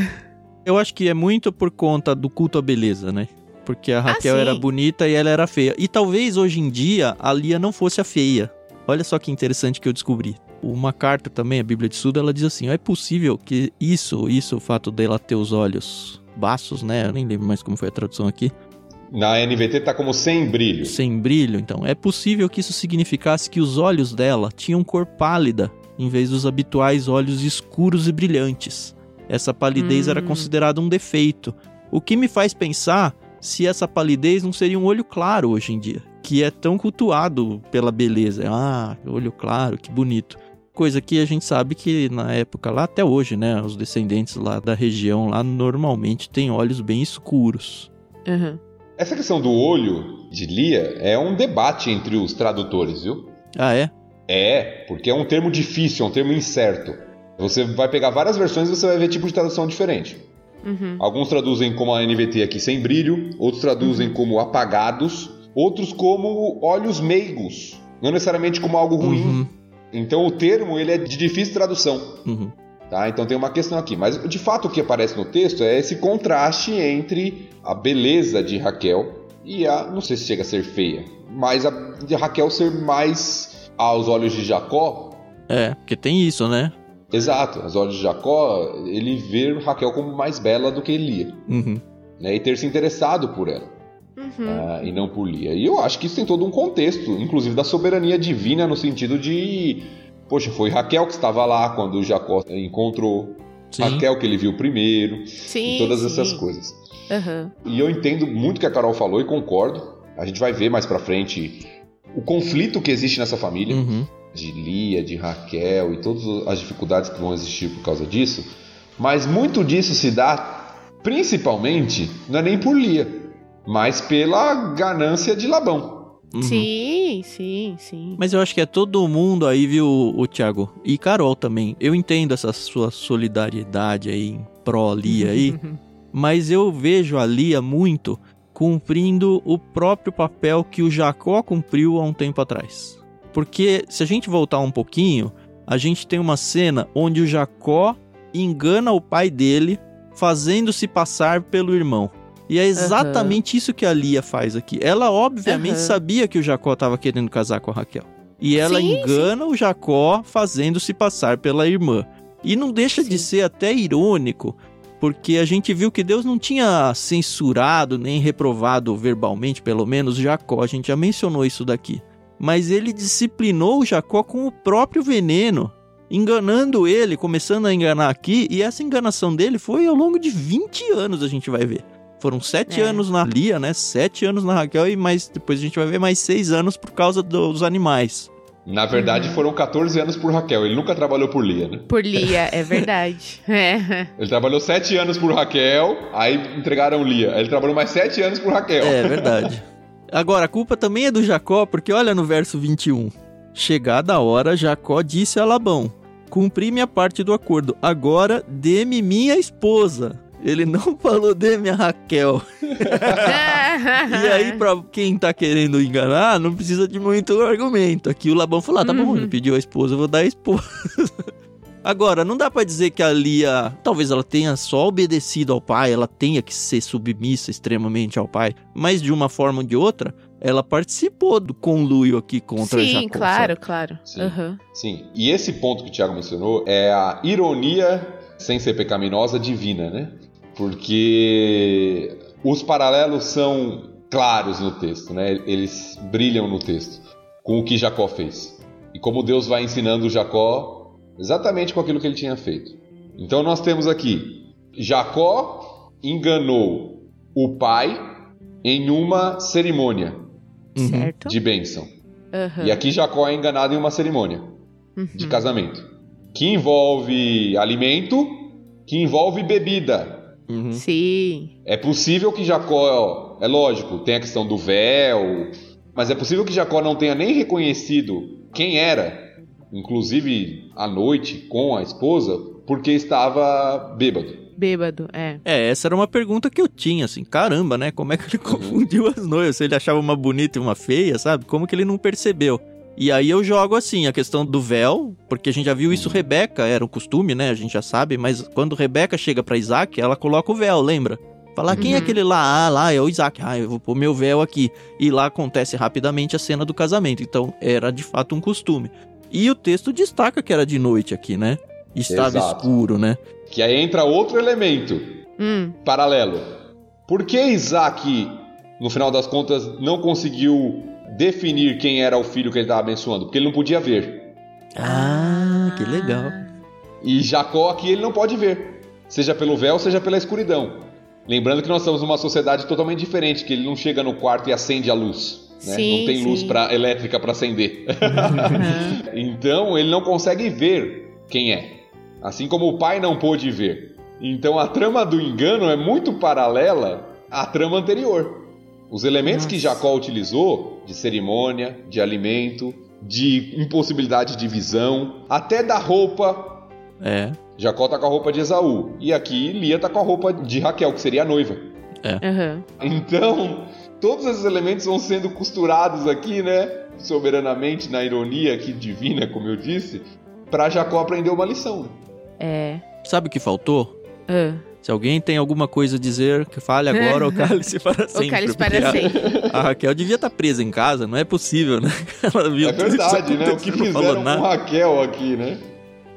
Eu acho que é muito por conta do culto à beleza, né? Porque a Raquel Ah, era bonita e ela era feia. E talvez hoje em dia a Lia não fosse a feia. Olha só que interessante que eu descobri. Uma carta também, a Bíblia de Estudo, ela diz assim: é possível que isso, isso, o fato dela ter os olhos baços, né? Eu nem lembro mais como foi a tradução aqui. Na NVT tá como sem brilho. Sem brilho, então. É possível que isso significasse que os olhos dela tinham cor pálida, em vez dos habituais olhos escuros e brilhantes. Essa palidez Hum. era considerada um defeito. O que me faz pensar se essa palidez não seria um olho claro hoje em dia, que é tão cultuado pela beleza. Ah, olho claro, que bonito. Coisa que a gente sabe que na época lá, até hoje, né? Os descendentes lá da região lá normalmente têm olhos bem escuros. Uhum. Essa questão do olho de Lia é um debate entre os tradutores, viu? Ah, é? É, porque é um termo difícil, é um termo incerto. Você vai pegar várias versões e você vai ver tipo de tradução diferente. Uhum. Alguns traduzem como a NVT aqui sem brilho, outros traduzem Uhum. como apagados, outros como olhos meigos, não necessariamente como algo ruim. Uhum, Então o termo ele é de difícil tradução. uhum. Tá? Então tem uma questão aqui. Mas de fato o que aparece no texto é esse contraste entre a beleza de Raquel e a. Não sei se chega a ser feia, mas a de Raquel ser mais aos olhos de Jacó. É, porque tem isso, né? Exato, aos olhos de Jacó, ele vê Raquel como mais bela do que Lia. Uhum. Né, e ter se interessado por ela. Uhum. ah, e não por Lia. E eu acho que isso tem todo um contexto, inclusive da soberania divina, no sentido de. Poxa, foi Raquel que estava lá quando Jacó encontrou. Sim. Raquel que ele viu primeiro. Sim. e todas sim. essas coisas. Uhum. E eu entendo muito o que a Carol falou e concordo. A gente vai ver mais pra frente o conflito que existe nessa família, Uhum. De Lia, de Raquel e todas as dificuldades que vão existir por causa disso. Mas muito disso se dá principalmente, não é nem por Lia, mas pela ganância de Labão. Uhum. Sim, sim, sim. Mas eu acho que é todo mundo aí, viu, o Thiago? E Carol também. Eu entendo essa sua solidariedade aí em pró-Lia aí, mas eu vejo a Lia muito cumprindo o próprio papel que o Jacó cumpriu há um tempo atrás. Porque se a gente voltar um pouquinho, a gente tem uma cena onde o Jacó engana o pai dele, fazendo-se passar pelo irmão. E é exatamente isso que a Lia faz aqui. Ela obviamente Aham. sabia que o Jacó estava querendo casar com a Raquel. E ela Sim, engana o Jacó fazendo-se passar pela irmã. E não deixa de Sim. ser até irônico, porque a gente viu que Deus não tinha censurado nem reprovado verbalmente, pelo menos, Jacó. A gente já mencionou isso daqui. Mas ele disciplinou o Jacó com o próprio veneno, enganando ele, começando a enganar aqui. E essa enganação dele foi ao longo de 20 anos, a gente vai ver. Foram sete É. anos na Lia, né? Sete anos na Raquel e mais depois a gente vai ver mais seis anos por causa dos animais. Na verdade, Uhum. foram 14 anos por Raquel. Ele nunca trabalhou por Lia, né? Por Lia, é verdade. É. Ele trabalhou 7 anos por Raquel, aí entregaram Lia. Aí ele trabalhou mais 7 anos por Raquel. É verdade. Agora, a culpa também é do Jacó, porque olha no verso 21. Chegada a hora, Jacó disse a Labão: Cumpri minha parte do acordo, agora dê-me minha esposa. Ele não falou dê-me a Raquel. E aí, pra quem tá querendo enganar, não precisa de muito argumento. Aqui o Labão falou: ah, tá bom, Uhum. ele pediu a esposa, eu vou dar a esposa. Agora, não dá pra dizer que a Lia, talvez ela tenha só obedecido ao pai, ela tenha que ser submissa extremamente ao pai, mas de uma forma ou de outra, ela participou do conluio aqui contra Sim, Jacó. claro, sabe? claro. Sim. Aham. Sim. E esse ponto que o Thiago mencionou é a ironia, sem ser pecaminosa, divina, né? Porque os paralelos são claros no texto, né? Eles brilham no texto com o que Jacó fez. E como Deus vai ensinando Jacó exatamente com aquilo que ele tinha feito. Então nós temos aqui Jacó enganou o pai em uma cerimônia Uhum. Certo? de bênção. Aham. E aqui Jacó é enganado em uma cerimônia de Uhum. casamento, que envolve alimento, que envolve bebida. Uhum. Sim. É possível que Jacó, é lógico, tem a questão do véu, mas é possível que Jacó não tenha nem reconhecido quem era, inclusive à noite com a esposa, porque estava bêbado. Bêbado, é. É, essa era uma pergunta que eu tinha, assim, caramba, né? Como é que ele confundiu as noivas? Se ele achava uma bonita e uma feia, sabe? Como que ele não percebeu? E aí eu jogo assim, a questão do véu, porque a gente já viu isso Rebeca, era o costume, né? A gente já sabe, mas quando Rebeca chega pra Isaac, ela coloca o véu, lembra? Fala, quem é Uhum. aquele lá? Ah, lá é o Isaac. Ah, eu vou pôr meu véu aqui. E lá acontece rapidamente a cena do casamento. Então era de fato um costume. E o texto destaca que era de noite aqui, né? Estava Exato. escuro, né? Que aí entra outro elemento Hum, paralelo. Por que Isaac, no final das contas, não conseguiu definir quem era o filho que ele estava abençoando? Porque ele não podia ver. Ah, que legal. E Jacó aqui ele não pode ver, seja pelo véu, seja pela escuridão. Lembrando que nós estamos numa sociedade totalmente diferente, que ele não chega no quarto e acende a luz. Né? Sim, não tem luz sim. pra, elétrica para acender. então ele não consegue ver quem é. Assim como o pai não pôde ver. Então a trama do engano é muito paralela à trama anterior. Os elementos que Nossa. Jacó utilizou, de cerimônia, de alimento, de impossibilidade de visão, até da roupa. É. Jacó tá com a roupa de Esaú. E aqui Lia tá com a roupa de Raquel, que seria a noiva. Aham. Então, todos esses elementos vão sendo costurados aqui, né? Soberanamente, na ironia aqui divina, como eu disse, para Jacó aprender uma lição. É. Sabe o que faltou? Ah. Se alguém tem alguma coisa a dizer, que fale agora ou cale-se para sempre. O cálice porque para sempre. A Raquel devia estar presa em casa, não é possível, né? Ela viu É verdade, né? O que fizeram com nada. Raquel aqui, né?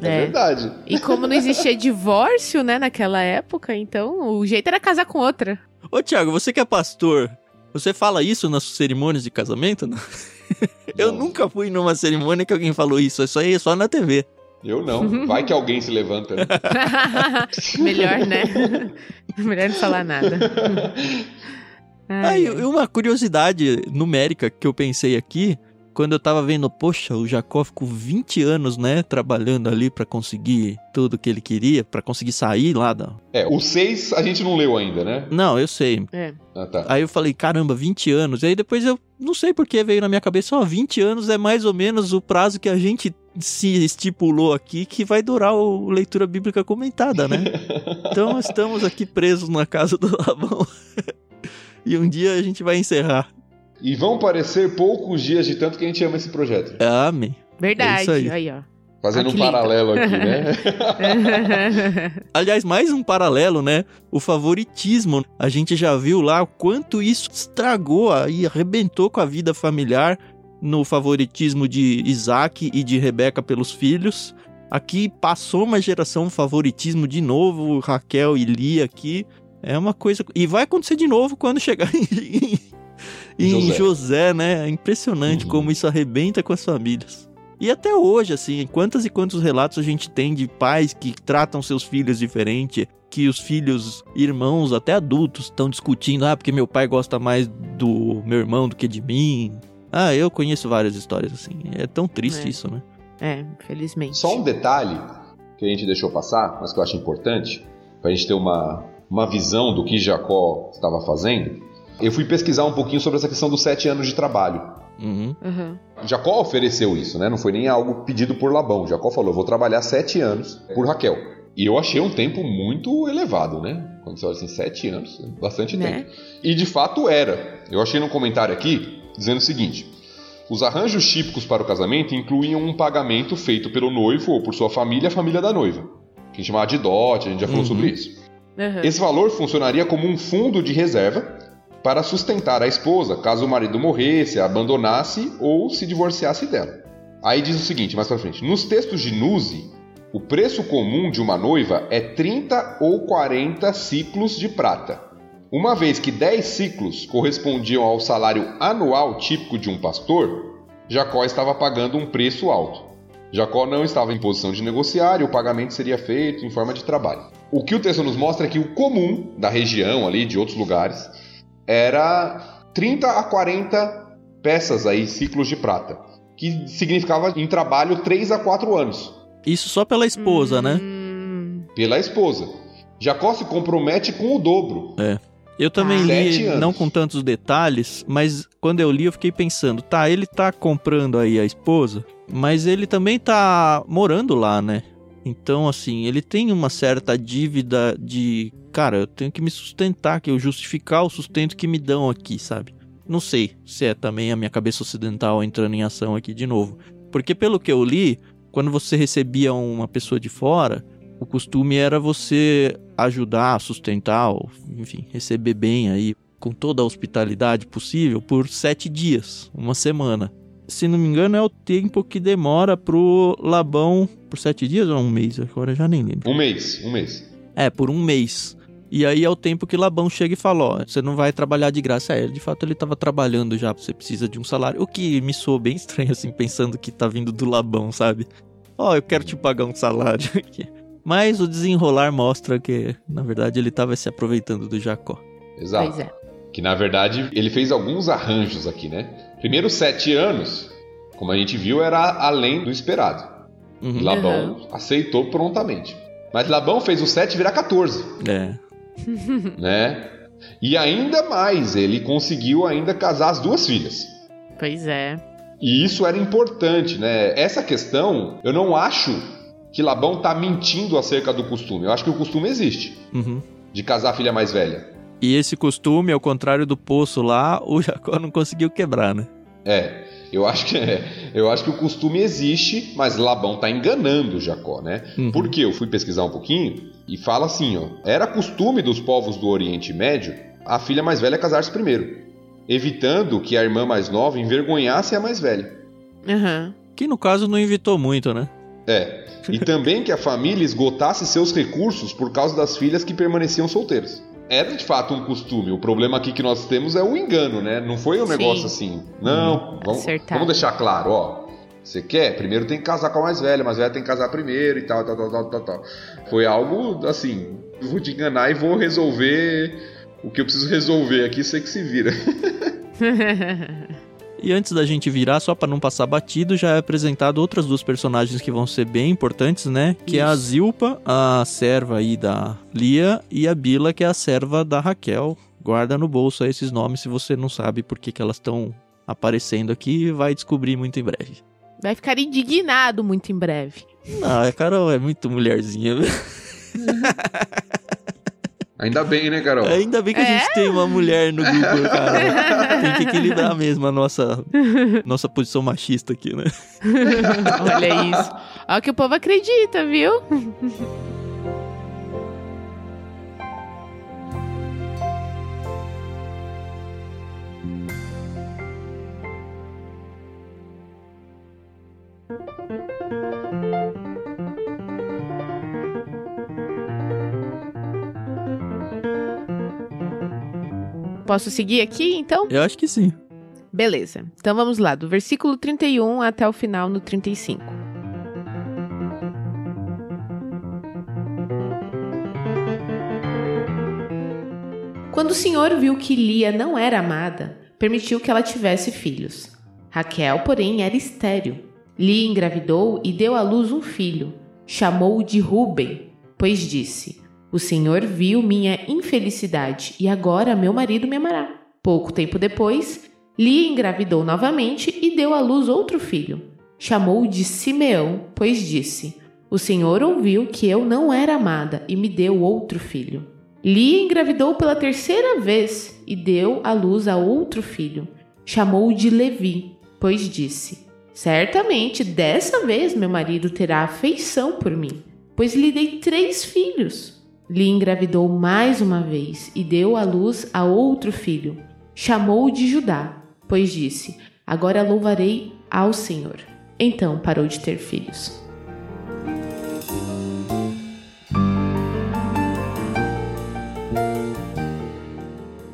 É, É. verdade. E como não existia divórcio, né, naquela época, então o jeito era casar com outra. Ô, Thiago, você que é pastor, você fala isso nas cerimônias de casamento? Não? Eu Não. nunca fui numa cerimônia que alguém falou isso. Isso aí é só na TV. Eu não. Vai que alguém se levanta. né? Melhor, né? Melhor não falar nada. Ah, Ai, e uma curiosidade numérica que eu pensei aqui, quando eu tava vendo, poxa, o Jacó ficou 20 anos, né, trabalhando ali pra conseguir tudo que ele queria, pra conseguir sair lá da... É, o 6 a gente não leu ainda, né? Não, eu sei. é. Ah, tá. Aí eu falei, caramba, 20 anos. E aí depois eu não sei por que veio na minha cabeça, ó, 20 anos é mais ou menos o prazo que a gente se estipulou aqui que vai durar o leitura bíblica comentada, né? Então estamos aqui presos na casa do Labão. e um dia a gente vai encerrar. E vão parecer poucos dias de tanto que a gente ama esse projeto. Amém. Verdade. É isso aí. aí, ó. Fazendo um paralelo aqui, né? Aliás, mais um paralelo, né? O favoritismo. A gente já viu lá o quanto isso estragou e arrebentou com a vida familiar no favoritismo de Isaac e de Rebeca pelos filhos. Aqui passou uma geração favoritismo de novo, Raquel e Lia aqui. É uma coisa. E vai acontecer de novo quando chegar em, em José. José. né? É impressionante Uhum. como isso arrebenta com as famílias. E até hoje, assim, quantos e quantos relatos a gente tem de pais que tratam seus filhos diferente, que os filhos, irmãos, até adultos, estão discutindo, ah, porque meu pai gosta mais do meu irmão do que de mim. Ah, eu conheço várias histórias assim. É tão triste É. isso, né? É, infelizmente. Só um detalhe que a gente deixou passar, mas que eu acho importante, para a gente ter uma, uma visão do que Jacó estava fazendo. Eu fui pesquisar um pouquinho sobre essa questão dos sete anos de trabalho. Uhum. Aham. Jacó ofereceu isso, né? Não foi nem algo pedido por Labão. Jacó falou: eu vou trabalhar sete anos por Raquel. E eu achei um tempo muito elevado, né? Quando você olha assim, sete anos, é bastante Né? tempo. E de fato era. Eu achei num comentário aqui dizendo o seguinte: Os arranjos típicos para o casamento incluíam um pagamento feito pelo noivo ou por sua família a família da noiva, que a gente chamava de dote, a gente já falou Uhum. sobre isso. Aham. Esse valor funcionaria como um fundo de reserva para sustentar a esposa caso o marido morresse, a abandonasse ou se divorciasse dela. Aí diz o seguinte, mais pra frente: nos textos de Nuzi, o preço comum de uma noiva é 30 ou 40 ciclos de prata. Uma vez que 10 ciclos correspondiam ao salário anual típico de um pastor, Jacó estava pagando um preço alto. Jacó não estava em posição de negociar e o pagamento seria feito em forma de trabalho. O que o texto nos mostra é que o comum da região ali, de outros lugares, era 30 a 40 peças aí, ciclos de prata, que significava em trabalho 3 a 4 anos Isso só pela esposa, né? Hum, pela esposa. Jacó se compromete com o dobro. Eu também Ah. Li, não com tantos detalhes, mas quando eu li eu fiquei pensando, tá, ele tá comprando aí a esposa, mas ele também tá morando lá, né? Então, assim, ele tem uma certa dívida de, cara, eu tenho que me sustentar, que eu justificar o sustento que me dão aqui, sabe? Não sei se é também a minha cabeça ocidental entrando em ação aqui de novo. Porque pelo que eu li, quando você recebia uma pessoa de fora, o costume era você ajudar, sustentar, ou, enfim, receber bem aí, com toda a hospitalidade possível, por sete dias, uma semana. Se não me engano, é o tempo que demora pro Labão. Por sete dias ou um mês? Agora eu já nem lembro. Um mês, um mês. É, por um mês. E aí é o tempo que Labão chega e fala: Ó, você não vai trabalhar de graça. É, de fato ele tava trabalhando já, você precisa de um salário. O que me soou bem estranho, assim, pensando que tá vindo do Labão, sabe? Ó, eu quero te pagar um salário aqui. Mas o desenrolar mostra que, na verdade, ele tava se aproveitando do Jacó. Exato. Pois é. Que na verdade ele fez alguns arranjos aqui, né? Primeiro sete anos, como a gente viu, era além do esperado. E Uhum. Labão aceitou prontamente. Mas Labão fez o 7 virar 14, É. né? E ainda mais, ele conseguiu ainda casar as duas filhas. Pois é. E isso era importante, né? Essa questão, eu não acho que Labão tá mentindo acerca do costume. Eu acho que o costume existe, Uhum. de casar a filha mais velha. E esse costume, ao contrário do poço lá, o Jacó não conseguiu quebrar, né? É, eu acho que é, eu acho que o costume existe, mas Labão tá enganando Jacó, né? Uhum. Por quê? Eu fui pesquisar um pouquinho e fala assim, ó: era costume dos povos do Oriente Médio a filha mais velha casar-se primeiro, evitando que a irmã mais nova envergonhasse a mais velha. Aham. Que no caso não evitou muito, né? É, e também que a família esgotasse seus recursos por causa das filhas que permaneciam solteiras. Era de fato um costume. O problema aqui que nós temos é o engano, né? Não foi um Sim. negócio assim. Não, vamos, Acertado. vamos deixar claro, ó. Você quer? Primeiro tem que casar com a mais velha, mais velha tem que casar primeiro e tal, tal, tal, tal, tal, tal. Foi algo assim, vou te enganar e vou resolver o que eu preciso resolver aqui, você que se vira. E antes da gente virar, só pra não passar batido, já é apresentado outras duas personagens que vão ser bem importantes, né? Que é a Isso. Zilpa, a serva aí da Lia, e a Bila, que é a serva da Raquel. Guarda no bolso aí esses nomes se você não sabe por que, que elas estão aparecendo aqui, vai descobrir muito em breve. Vai ficar indignado muito em breve. Não, a Carol é muito mulherzinha. Ainda bem, né, Carol? Ainda bem que a É? gente tem uma mulher no grupo, cara. Tem que equilibrar mesmo a nossa, nossa posição machista aqui, né? Olha isso. Olha que o povo acredita, viu? Posso seguir aqui, então? Eu acho que sim. Beleza. Então vamos lá, do versículo 31 até o final no 35. Quando o Senhor viu que Lia não era amada, permitiu que ela tivesse filhos. Raquel, porém, era estéril. Lia engravidou e deu à luz um filho. Chamou-o de Ruben, pois disse: O Senhor viu minha infelicidade e agora meu marido me amará. Pouco tempo depois, Lia engravidou novamente e deu à luz outro filho. Chamou-o de Simeão, pois disse: O Senhor ouviu que eu não era amada e me deu outro filho. Lia engravidou pela terceira vez e deu à luz a outro filho. Chamou-o de Levi, pois disse: Certamente dessa vez meu marido terá afeição por mim, pois lhe dei três filhos. Lhe engravidou mais uma vez e deu à luz a outro filho. Chamou-o de Judá, pois disse: Agora louvarei ao Senhor. Então parou de ter filhos.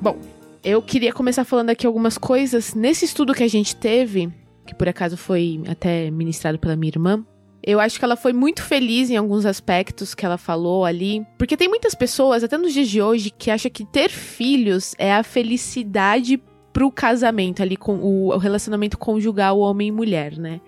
Bom, eu queria começar falando aqui algumas coisas. Nesse estudo que a gente teve, que por acaso foi até ministrado pela minha irmã, eu acho que ela foi muito feliz em alguns aspectos que ela falou ali. Porque tem muitas pessoas, até nos dias de hoje, que acham que ter filhos é a felicidade pro casamento ali, com o relacionamento conjugal homem e mulher, né?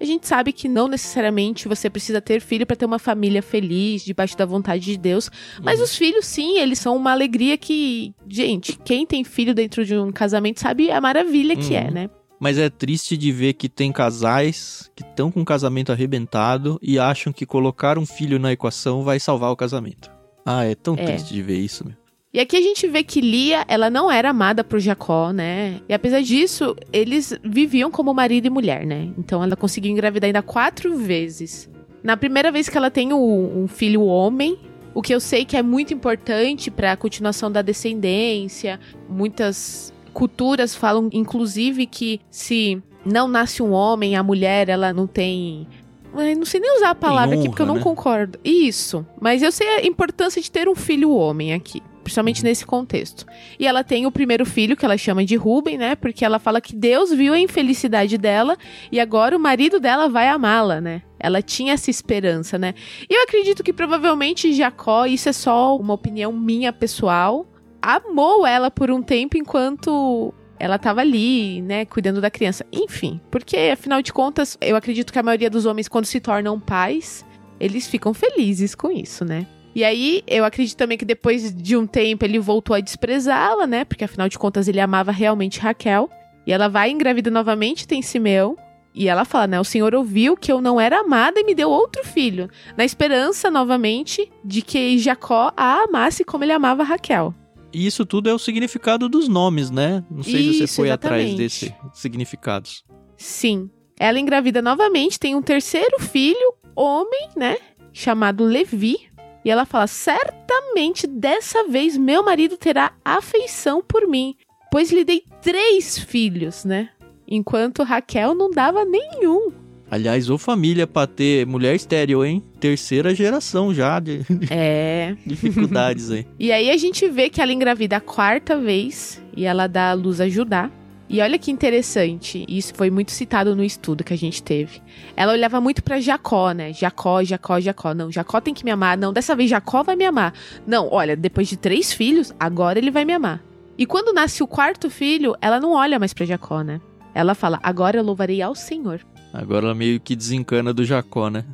A gente sabe que não necessariamente você precisa ter filho para ter uma família feliz, debaixo da vontade de Deus. Mas uhum. os filhos, sim, eles são uma alegria que, gente, quem tem filho dentro de um casamento sabe a maravilha que é, uhum. é, né? Mas é triste de ver que tem casais que estão com o casamento arrebentado e acham que colocar um filho na equação vai salvar o casamento. Ah, é tão é. triste de ver isso, meu. E aqui a gente vê que Lia, ela não era amada por Jacó, né? E apesar disso, eles viviam como marido e mulher, né? Então ela conseguiu engravidar ainda quatro vezes. Na primeira vez que ela tem um, um filho homem, o que eu sei que é muito importante para a continuação da descendência. Muitas culturas falam, inclusive, que se não nasce um homem, a mulher ela não tem eu não sei nem usar a palavra honra, aqui porque eu não né? concordo. Isso. Mas eu sei a importância de ter um filho homem aqui principalmente nesse contexto. E ela tem o primeiro filho, que ela chama de Ruben, né? Porque ela fala que Deus viu a infelicidade dela e agora o marido dela vai amá-la, né? Ela tinha essa esperança, né? E eu acredito que provavelmente Jacó, isso é só uma opinião minha pessoal, amou ela por um tempo enquanto ela estava ali, né, cuidando da criança. Enfim, porque afinal de contas, eu acredito que a maioria dos homens, quando se tornam pais, eles ficam felizes com isso, né? E aí, eu acredito também que depois de um tempo ele voltou a desprezá-la, né? Porque afinal de contas ele amava realmente Raquel. E ela vai engravida novamente, tem Simeão. E ela fala, né? O Senhor ouviu que eu não era amada e me deu outro filho. Na esperança, novamente, de que Jacó a amasse como ele amava Raquel. E isso tudo é o significado dos nomes, né? Não sei isso, se você foi exatamente. atrás desses significados. Sim. Ela engravida novamente, tem um terceiro filho, homem, né? Chamado Levi. E ela fala: Certamente dessa vez meu marido terá afeição por mim, pois lhe dei três filhos, né? Enquanto Raquel não dava nenhum. Aliás, ô família pra ter mulher estéreo, hein? Terceira geração já de é. dificuldades aí. e aí a gente vê que ela engravida a quarta vez e ela dá a luz a Judá. E olha que interessante, isso foi muito citado no estudo que a gente teve. Ela olhava muito para Jacó, né? Jacó, Jacó, Jacó. Não, Jacó tem que me amar. Não, dessa vez Jacó vai me amar. Não, olha, depois de três filhos, agora ele vai me amar. E quando nasce o quarto filho, ela não olha mais para Jacó, né? Ela fala: Agora eu louvarei ao Senhor. Agora ela meio que desencana do Jacó, né?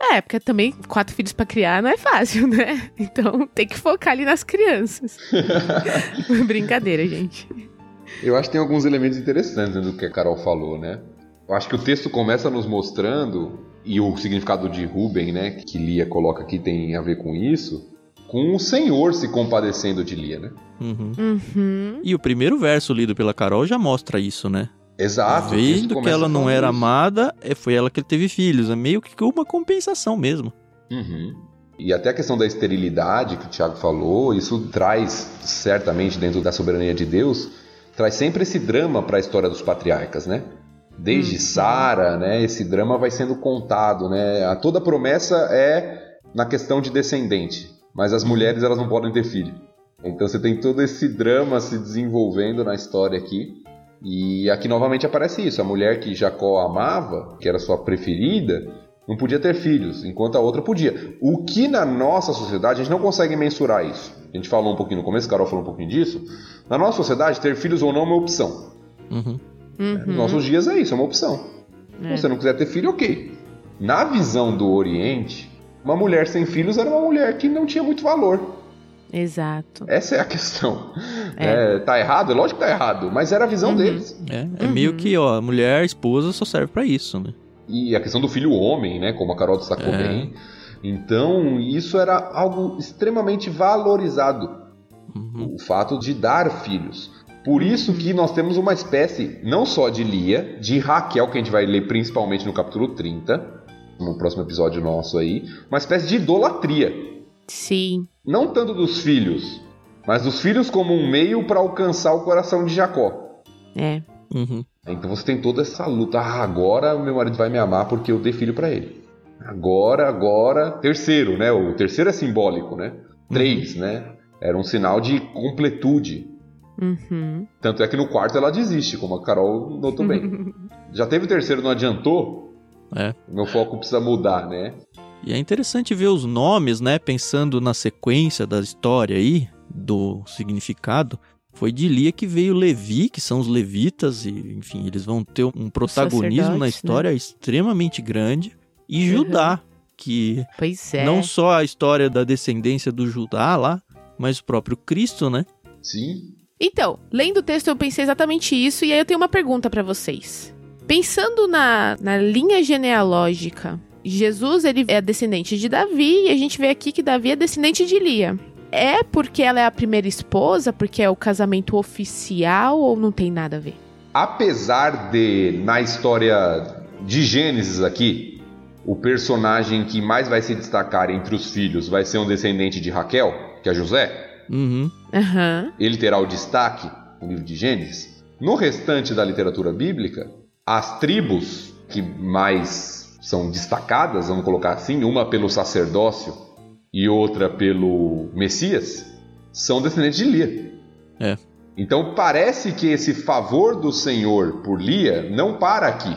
É, porque também quatro filhos para criar não é fácil, né? Então tem que focar ali nas crianças. Brincadeira, gente. Eu acho que tem alguns elementos interessantes do que a Carol falou, né? Eu acho que o texto começa nos mostrando, e o significado de Ruben, né, que Lia coloca aqui tem a ver com isso, com o Senhor se compadecendo de Lia, né? Uhum. Uhum. E o primeiro verso lido pela Carol já mostra isso, né? Exato. Vendo que ela não era isso. amada, é, foi ela que teve filhos. É meio que uma compensação mesmo. Uhum. E até a questão da esterilidade que o Tiago falou, isso traz certamente dentro da soberania de Deus traz sempre esse drama para a história dos patriarcas, né? Desde hum. Sara, né? Esse drama vai sendo contado, né? A toda promessa é na questão de descendente, mas as mulheres elas não podem ter filho. Então você tem todo esse drama se desenvolvendo na história aqui. E aqui novamente aparece isso: a mulher que Jacó amava, que era sua preferida, não podia ter filhos, enquanto a outra podia. O que na nossa sociedade a gente não consegue mensurar isso. A gente falou um pouquinho no começo, Carol falou um pouquinho disso. Na nossa sociedade, ter filhos ou não é uma opção. Uhum. Uhum. Nos nossos dias é isso, é uma opção. É. Se você não quiser ter filho, ok. Na visão do Oriente, uma mulher sem filhos era uma mulher que não tinha muito valor. Exato. Essa é a questão. É. É, tá errado? É lógico que tá errado, mas era a visão uhum. deles. É, é uhum. meio que, ó, a mulher, a esposa só serve para isso, né? E a questão do filho homem, né? Como a Carol destacou é. bem. Então, isso era algo extremamente valorizado. Uhum. O fato de dar filhos. Por isso que nós temos uma espécie, não só de Lia, de Raquel, que a gente vai ler principalmente no capítulo 30, no próximo episódio nosso aí, uma espécie de idolatria. Sim. Não tanto dos filhos, mas dos filhos como um meio para alcançar o coração de Jacó. É. Uhum. Então você tem toda essa luta. Ah, agora meu marido vai me amar porque eu dei filho para ele. Agora, agora. Terceiro, né? O terceiro é simbólico, né? Três, né? Era um sinal de completude. Uhum. Tanto é que no quarto ela desiste, como a Carol notou bem. Já teve o terceiro, não adiantou? É. Meu foco precisa mudar, né? E é interessante ver os nomes, né? Pensando na sequência da história aí, do significado. Foi de Lia que veio Levi, que são os levitas, e enfim, eles vão ter um protagonismo na sacerdotes, história extremamente grande. E Uhum. Judá, que Pois é. não só a história da descendência do Judá lá, mas o próprio Cristo, né? Sim. Então, lendo o texto eu pensei exatamente isso e aí eu tenho uma pergunta pra vocês. Pensando na, na linha genealógica, Jesus ele é descendente de Davi e a gente vê aqui que Davi é descendente de Lia. É porque ela é a primeira esposa, porque é o casamento oficial ou não tem nada a ver? Apesar de, na história de Gênesis aqui, o personagem que mais vai se destacar entre os filhos vai ser um descendente de Raquel, que é José, Uhum. Aham. ele terá o destaque no livro de Gênesis. No restante da literatura bíblica, as tribos que mais são destacadas, vamos colocar assim, uma pelo sacerdócio e outra pelo Messias, são descendentes de Lia. É. Então parece que esse favor do Senhor por Lia não para aqui.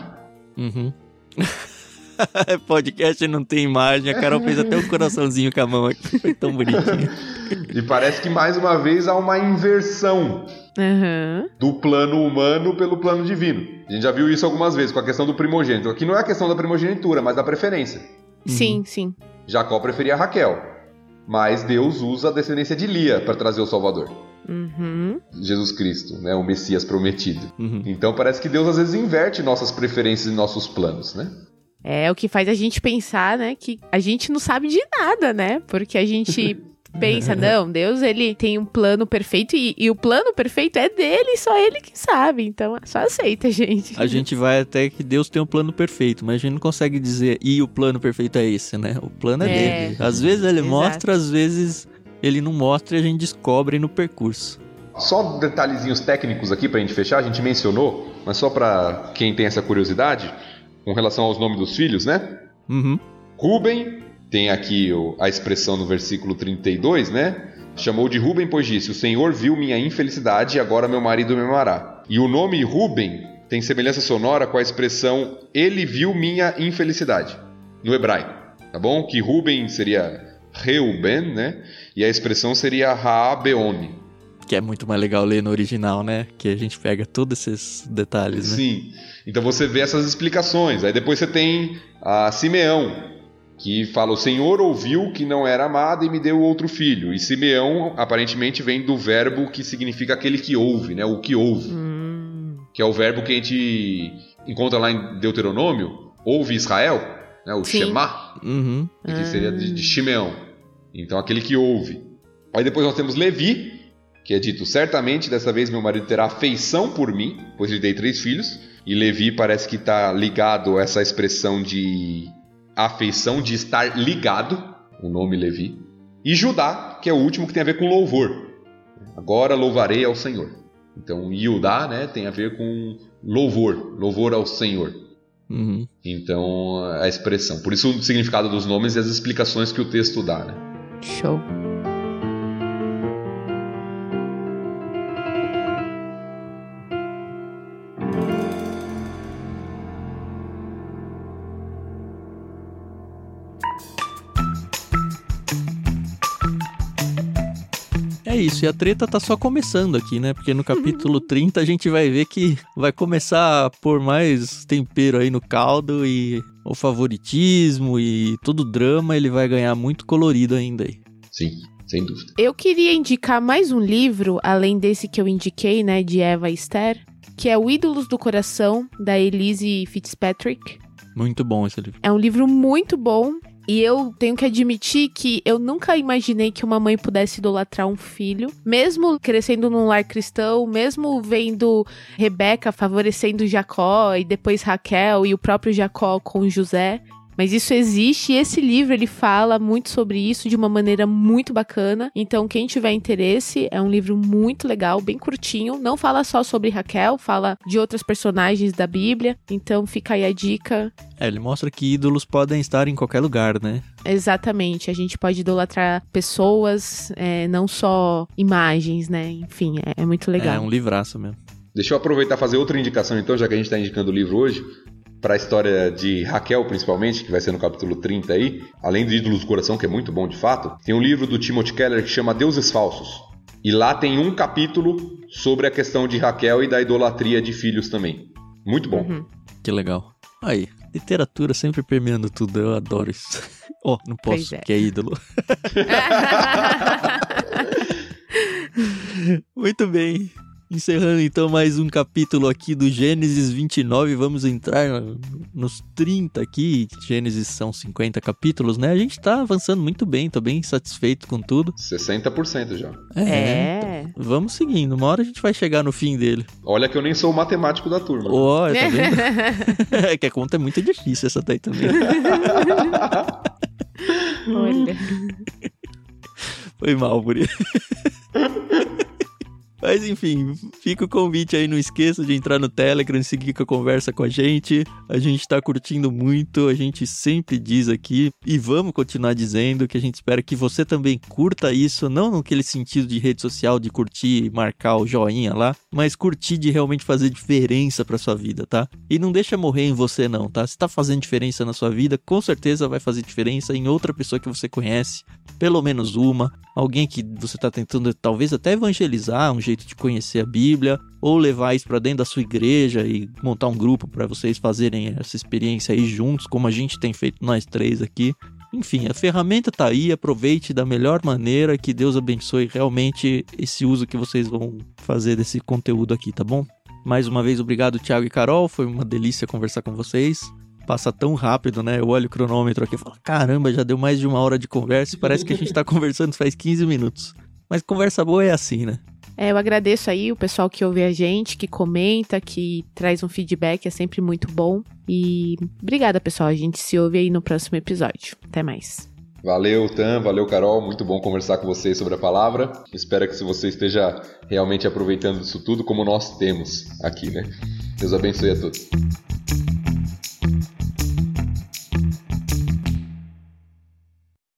Uhum. Podcast não tem imagem, a Carol fez até um coraçãozinho com a mão aqui, foi tão bonitinho. E parece que mais uma vez há uma inversão Aham. do plano humano pelo plano divino. A gente já viu isso algumas vezes com a questão do primogênito. Aqui não é a questão da primogenitura, mas da preferência. Sim, sim. Jacó preferia Raquel, mas Deus usa a descendência de Lia para trazer o Salvador, Uhum. Jesus Cristo, né, o Messias prometido. Uhum. Então parece que Deus às vezes inverte nossas preferências e nossos planos, né? É o que faz a gente pensar, né, que a gente não sabe de nada, né? Porque a gente pensa, não, Deus ele tem um plano perfeito e, e o plano perfeito é dele, e só ele que sabe. Então, só aceita, gente. A gente vai até que Deus tem um plano perfeito, mas a gente não consegue dizer, e o plano perfeito é esse, né? O plano é, É, dele. Às vezes ele exato. mostra, às vezes ele não mostra e a gente descobre no percurso. Só detalhezinhos técnicos aqui pra gente fechar, a gente mencionou, mas só pra quem tem essa curiosidade, com relação aos nomes dos filhos, né? Uhum. Ruben, tem aqui a expressão no versículo 32, né? Chamou de Ruben, pois disse: O Senhor viu minha infelicidade e agora meu marido me amará. E o nome Ruben tem semelhança sonora com a expressão Ele viu minha infelicidade, no hebraico, tá bom? Que Ruben seria Reuben, né? E a expressão seria Raabeone. Que é muito mais legal ler no original, né? Que a gente pega todos esses detalhes, né? Sim. Então você vê essas explicações. Aí depois você tem a Simeão, que fala: O Senhor ouviu que não era amado e me deu outro filho. E Simeão aparentemente vem do verbo que significa aquele que ouve, né? O que ouve. Hum, Que é o verbo que a gente encontra lá em Deuteronômio. Ouve Israel, né? O Sim. Shema, Uhum. que seria de, de Shimeão. Então aquele que ouve. Aí depois nós temos Levi, que é dito: Certamente dessa vez meu marido terá afeição por mim, pois lhe dei três filhos. E Levi parece que está ligado a essa expressão de afeição, de estar ligado, o nome Levi. E Judá, que é o último que tem a ver com louvor. Agora louvarei ao Senhor. Então, Judá né, tem a ver com louvor, louvor ao Senhor. Uhum. Então, a expressão. Por isso o significado dos nomes e as explicações que o texto dá, né? show. É isso, e a treta tá só começando aqui, né? Porque no capítulo 30 a gente vai ver que vai começar a pôr mais tempero aí no caldo e o favoritismo e todo o drama ele vai ganhar muito colorido ainda aí. Sim, sem dúvida. Eu queria indicar mais um livro, além desse que eu indiquei, né, de Eva Esther, que é o Ídolos do Coração, da Elise Fitzpatrick. Muito bom esse livro. É um livro muito bom E eu tenho que admitir que eu nunca imaginei que uma mãe pudesse idolatrar um filho, mesmo crescendo num lar cristão, mesmo vendo Rebeca favorecendo Jacó e depois Raquel e o próprio Jacó com José. Mas isso existe e esse livro ele fala muito sobre isso de uma maneira muito bacana. Então, quem tiver interesse, é um livro muito legal, bem curtinho. Não fala só sobre Raquel, fala de outras personagens da Bíblia. Então, fica aí a dica. É, ele mostra que ídolos podem estar em qualquer lugar, né? Exatamente. A gente pode idolatrar pessoas, é, não só imagens, né? Enfim, é, é muito legal. É um livraço mesmo. Deixa eu aproveitar e fazer outra indicação, então, já que a gente está indicando o livro hoje para a história de Raquel, principalmente, que vai ser no capítulo 30 aí, além do Ídolos do Coração, que é muito bom de fato, tem um livro do Timothy Keller que chama Deuses Falsos. E lá tem um capítulo sobre a questão de Raquel e da idolatria de filhos também. Muito bom. Uhum. Que legal. Aí, literatura sempre permeando tudo, eu adoro isso. oh, não posso, é. que é ídolo. Muito bem. Encerrando então mais um capítulo aqui do Gênesis 29, vamos entrar nos 30 aqui. Gênesis são 50 capítulos, né? A gente tá avançando muito bem, tô bem satisfeito com tudo. 60% já. É. é. Vamos seguindo, uma hora a gente vai chegar no fim dele. Olha que eu nem sou o matemático da turma. Olha, tá vendo? é que a conta é muito difícil essa daí também. Olha. Foi mal por isso. Mas enfim, fica o convite aí, não esqueça de entrar no Telegram, seguir com a conversa com a gente. A gente tá curtindo muito, a gente sempre diz aqui e vamos continuar dizendo que a gente espera que você também curta isso, não naquele sentido de rede social de curtir e marcar o joinha lá, mas curtir de realmente fazer diferença para sua vida, tá? E não deixa morrer em você não, tá? Se tá fazendo diferença na sua vida, com certeza vai fazer diferença em outra pessoa que você conhece, pelo menos uma, alguém que você tá tentando talvez até evangelizar, um jeito de conhecer a Bíblia, ou levar isso para dentro da sua igreja e montar um grupo para vocês fazerem essa experiência aí juntos, como a gente tem feito nós três aqui. Enfim, a ferramenta tá aí, aproveite da melhor maneira, que Deus abençoe realmente esse uso que vocês vão fazer desse conteúdo aqui, tá bom? Mais uma vez, obrigado, Thiago e Carol, foi uma delícia conversar com vocês. Passa tão rápido, né? Eu olho o cronômetro aqui e falo: caramba, já deu mais de uma hora de conversa e parece que a gente tá conversando faz 15 minutos. Mas conversa boa é assim, né? É, eu agradeço aí o pessoal que ouve a gente, que comenta, que traz um feedback, é sempre muito bom. E obrigada, pessoal. A gente se ouve aí no próximo episódio. Até mais. Valeu, Tan, valeu, Carol. Muito bom conversar com vocês sobre a palavra. Espero que você esteja realmente aproveitando isso tudo como nós temos aqui, né? Deus abençoe a todos.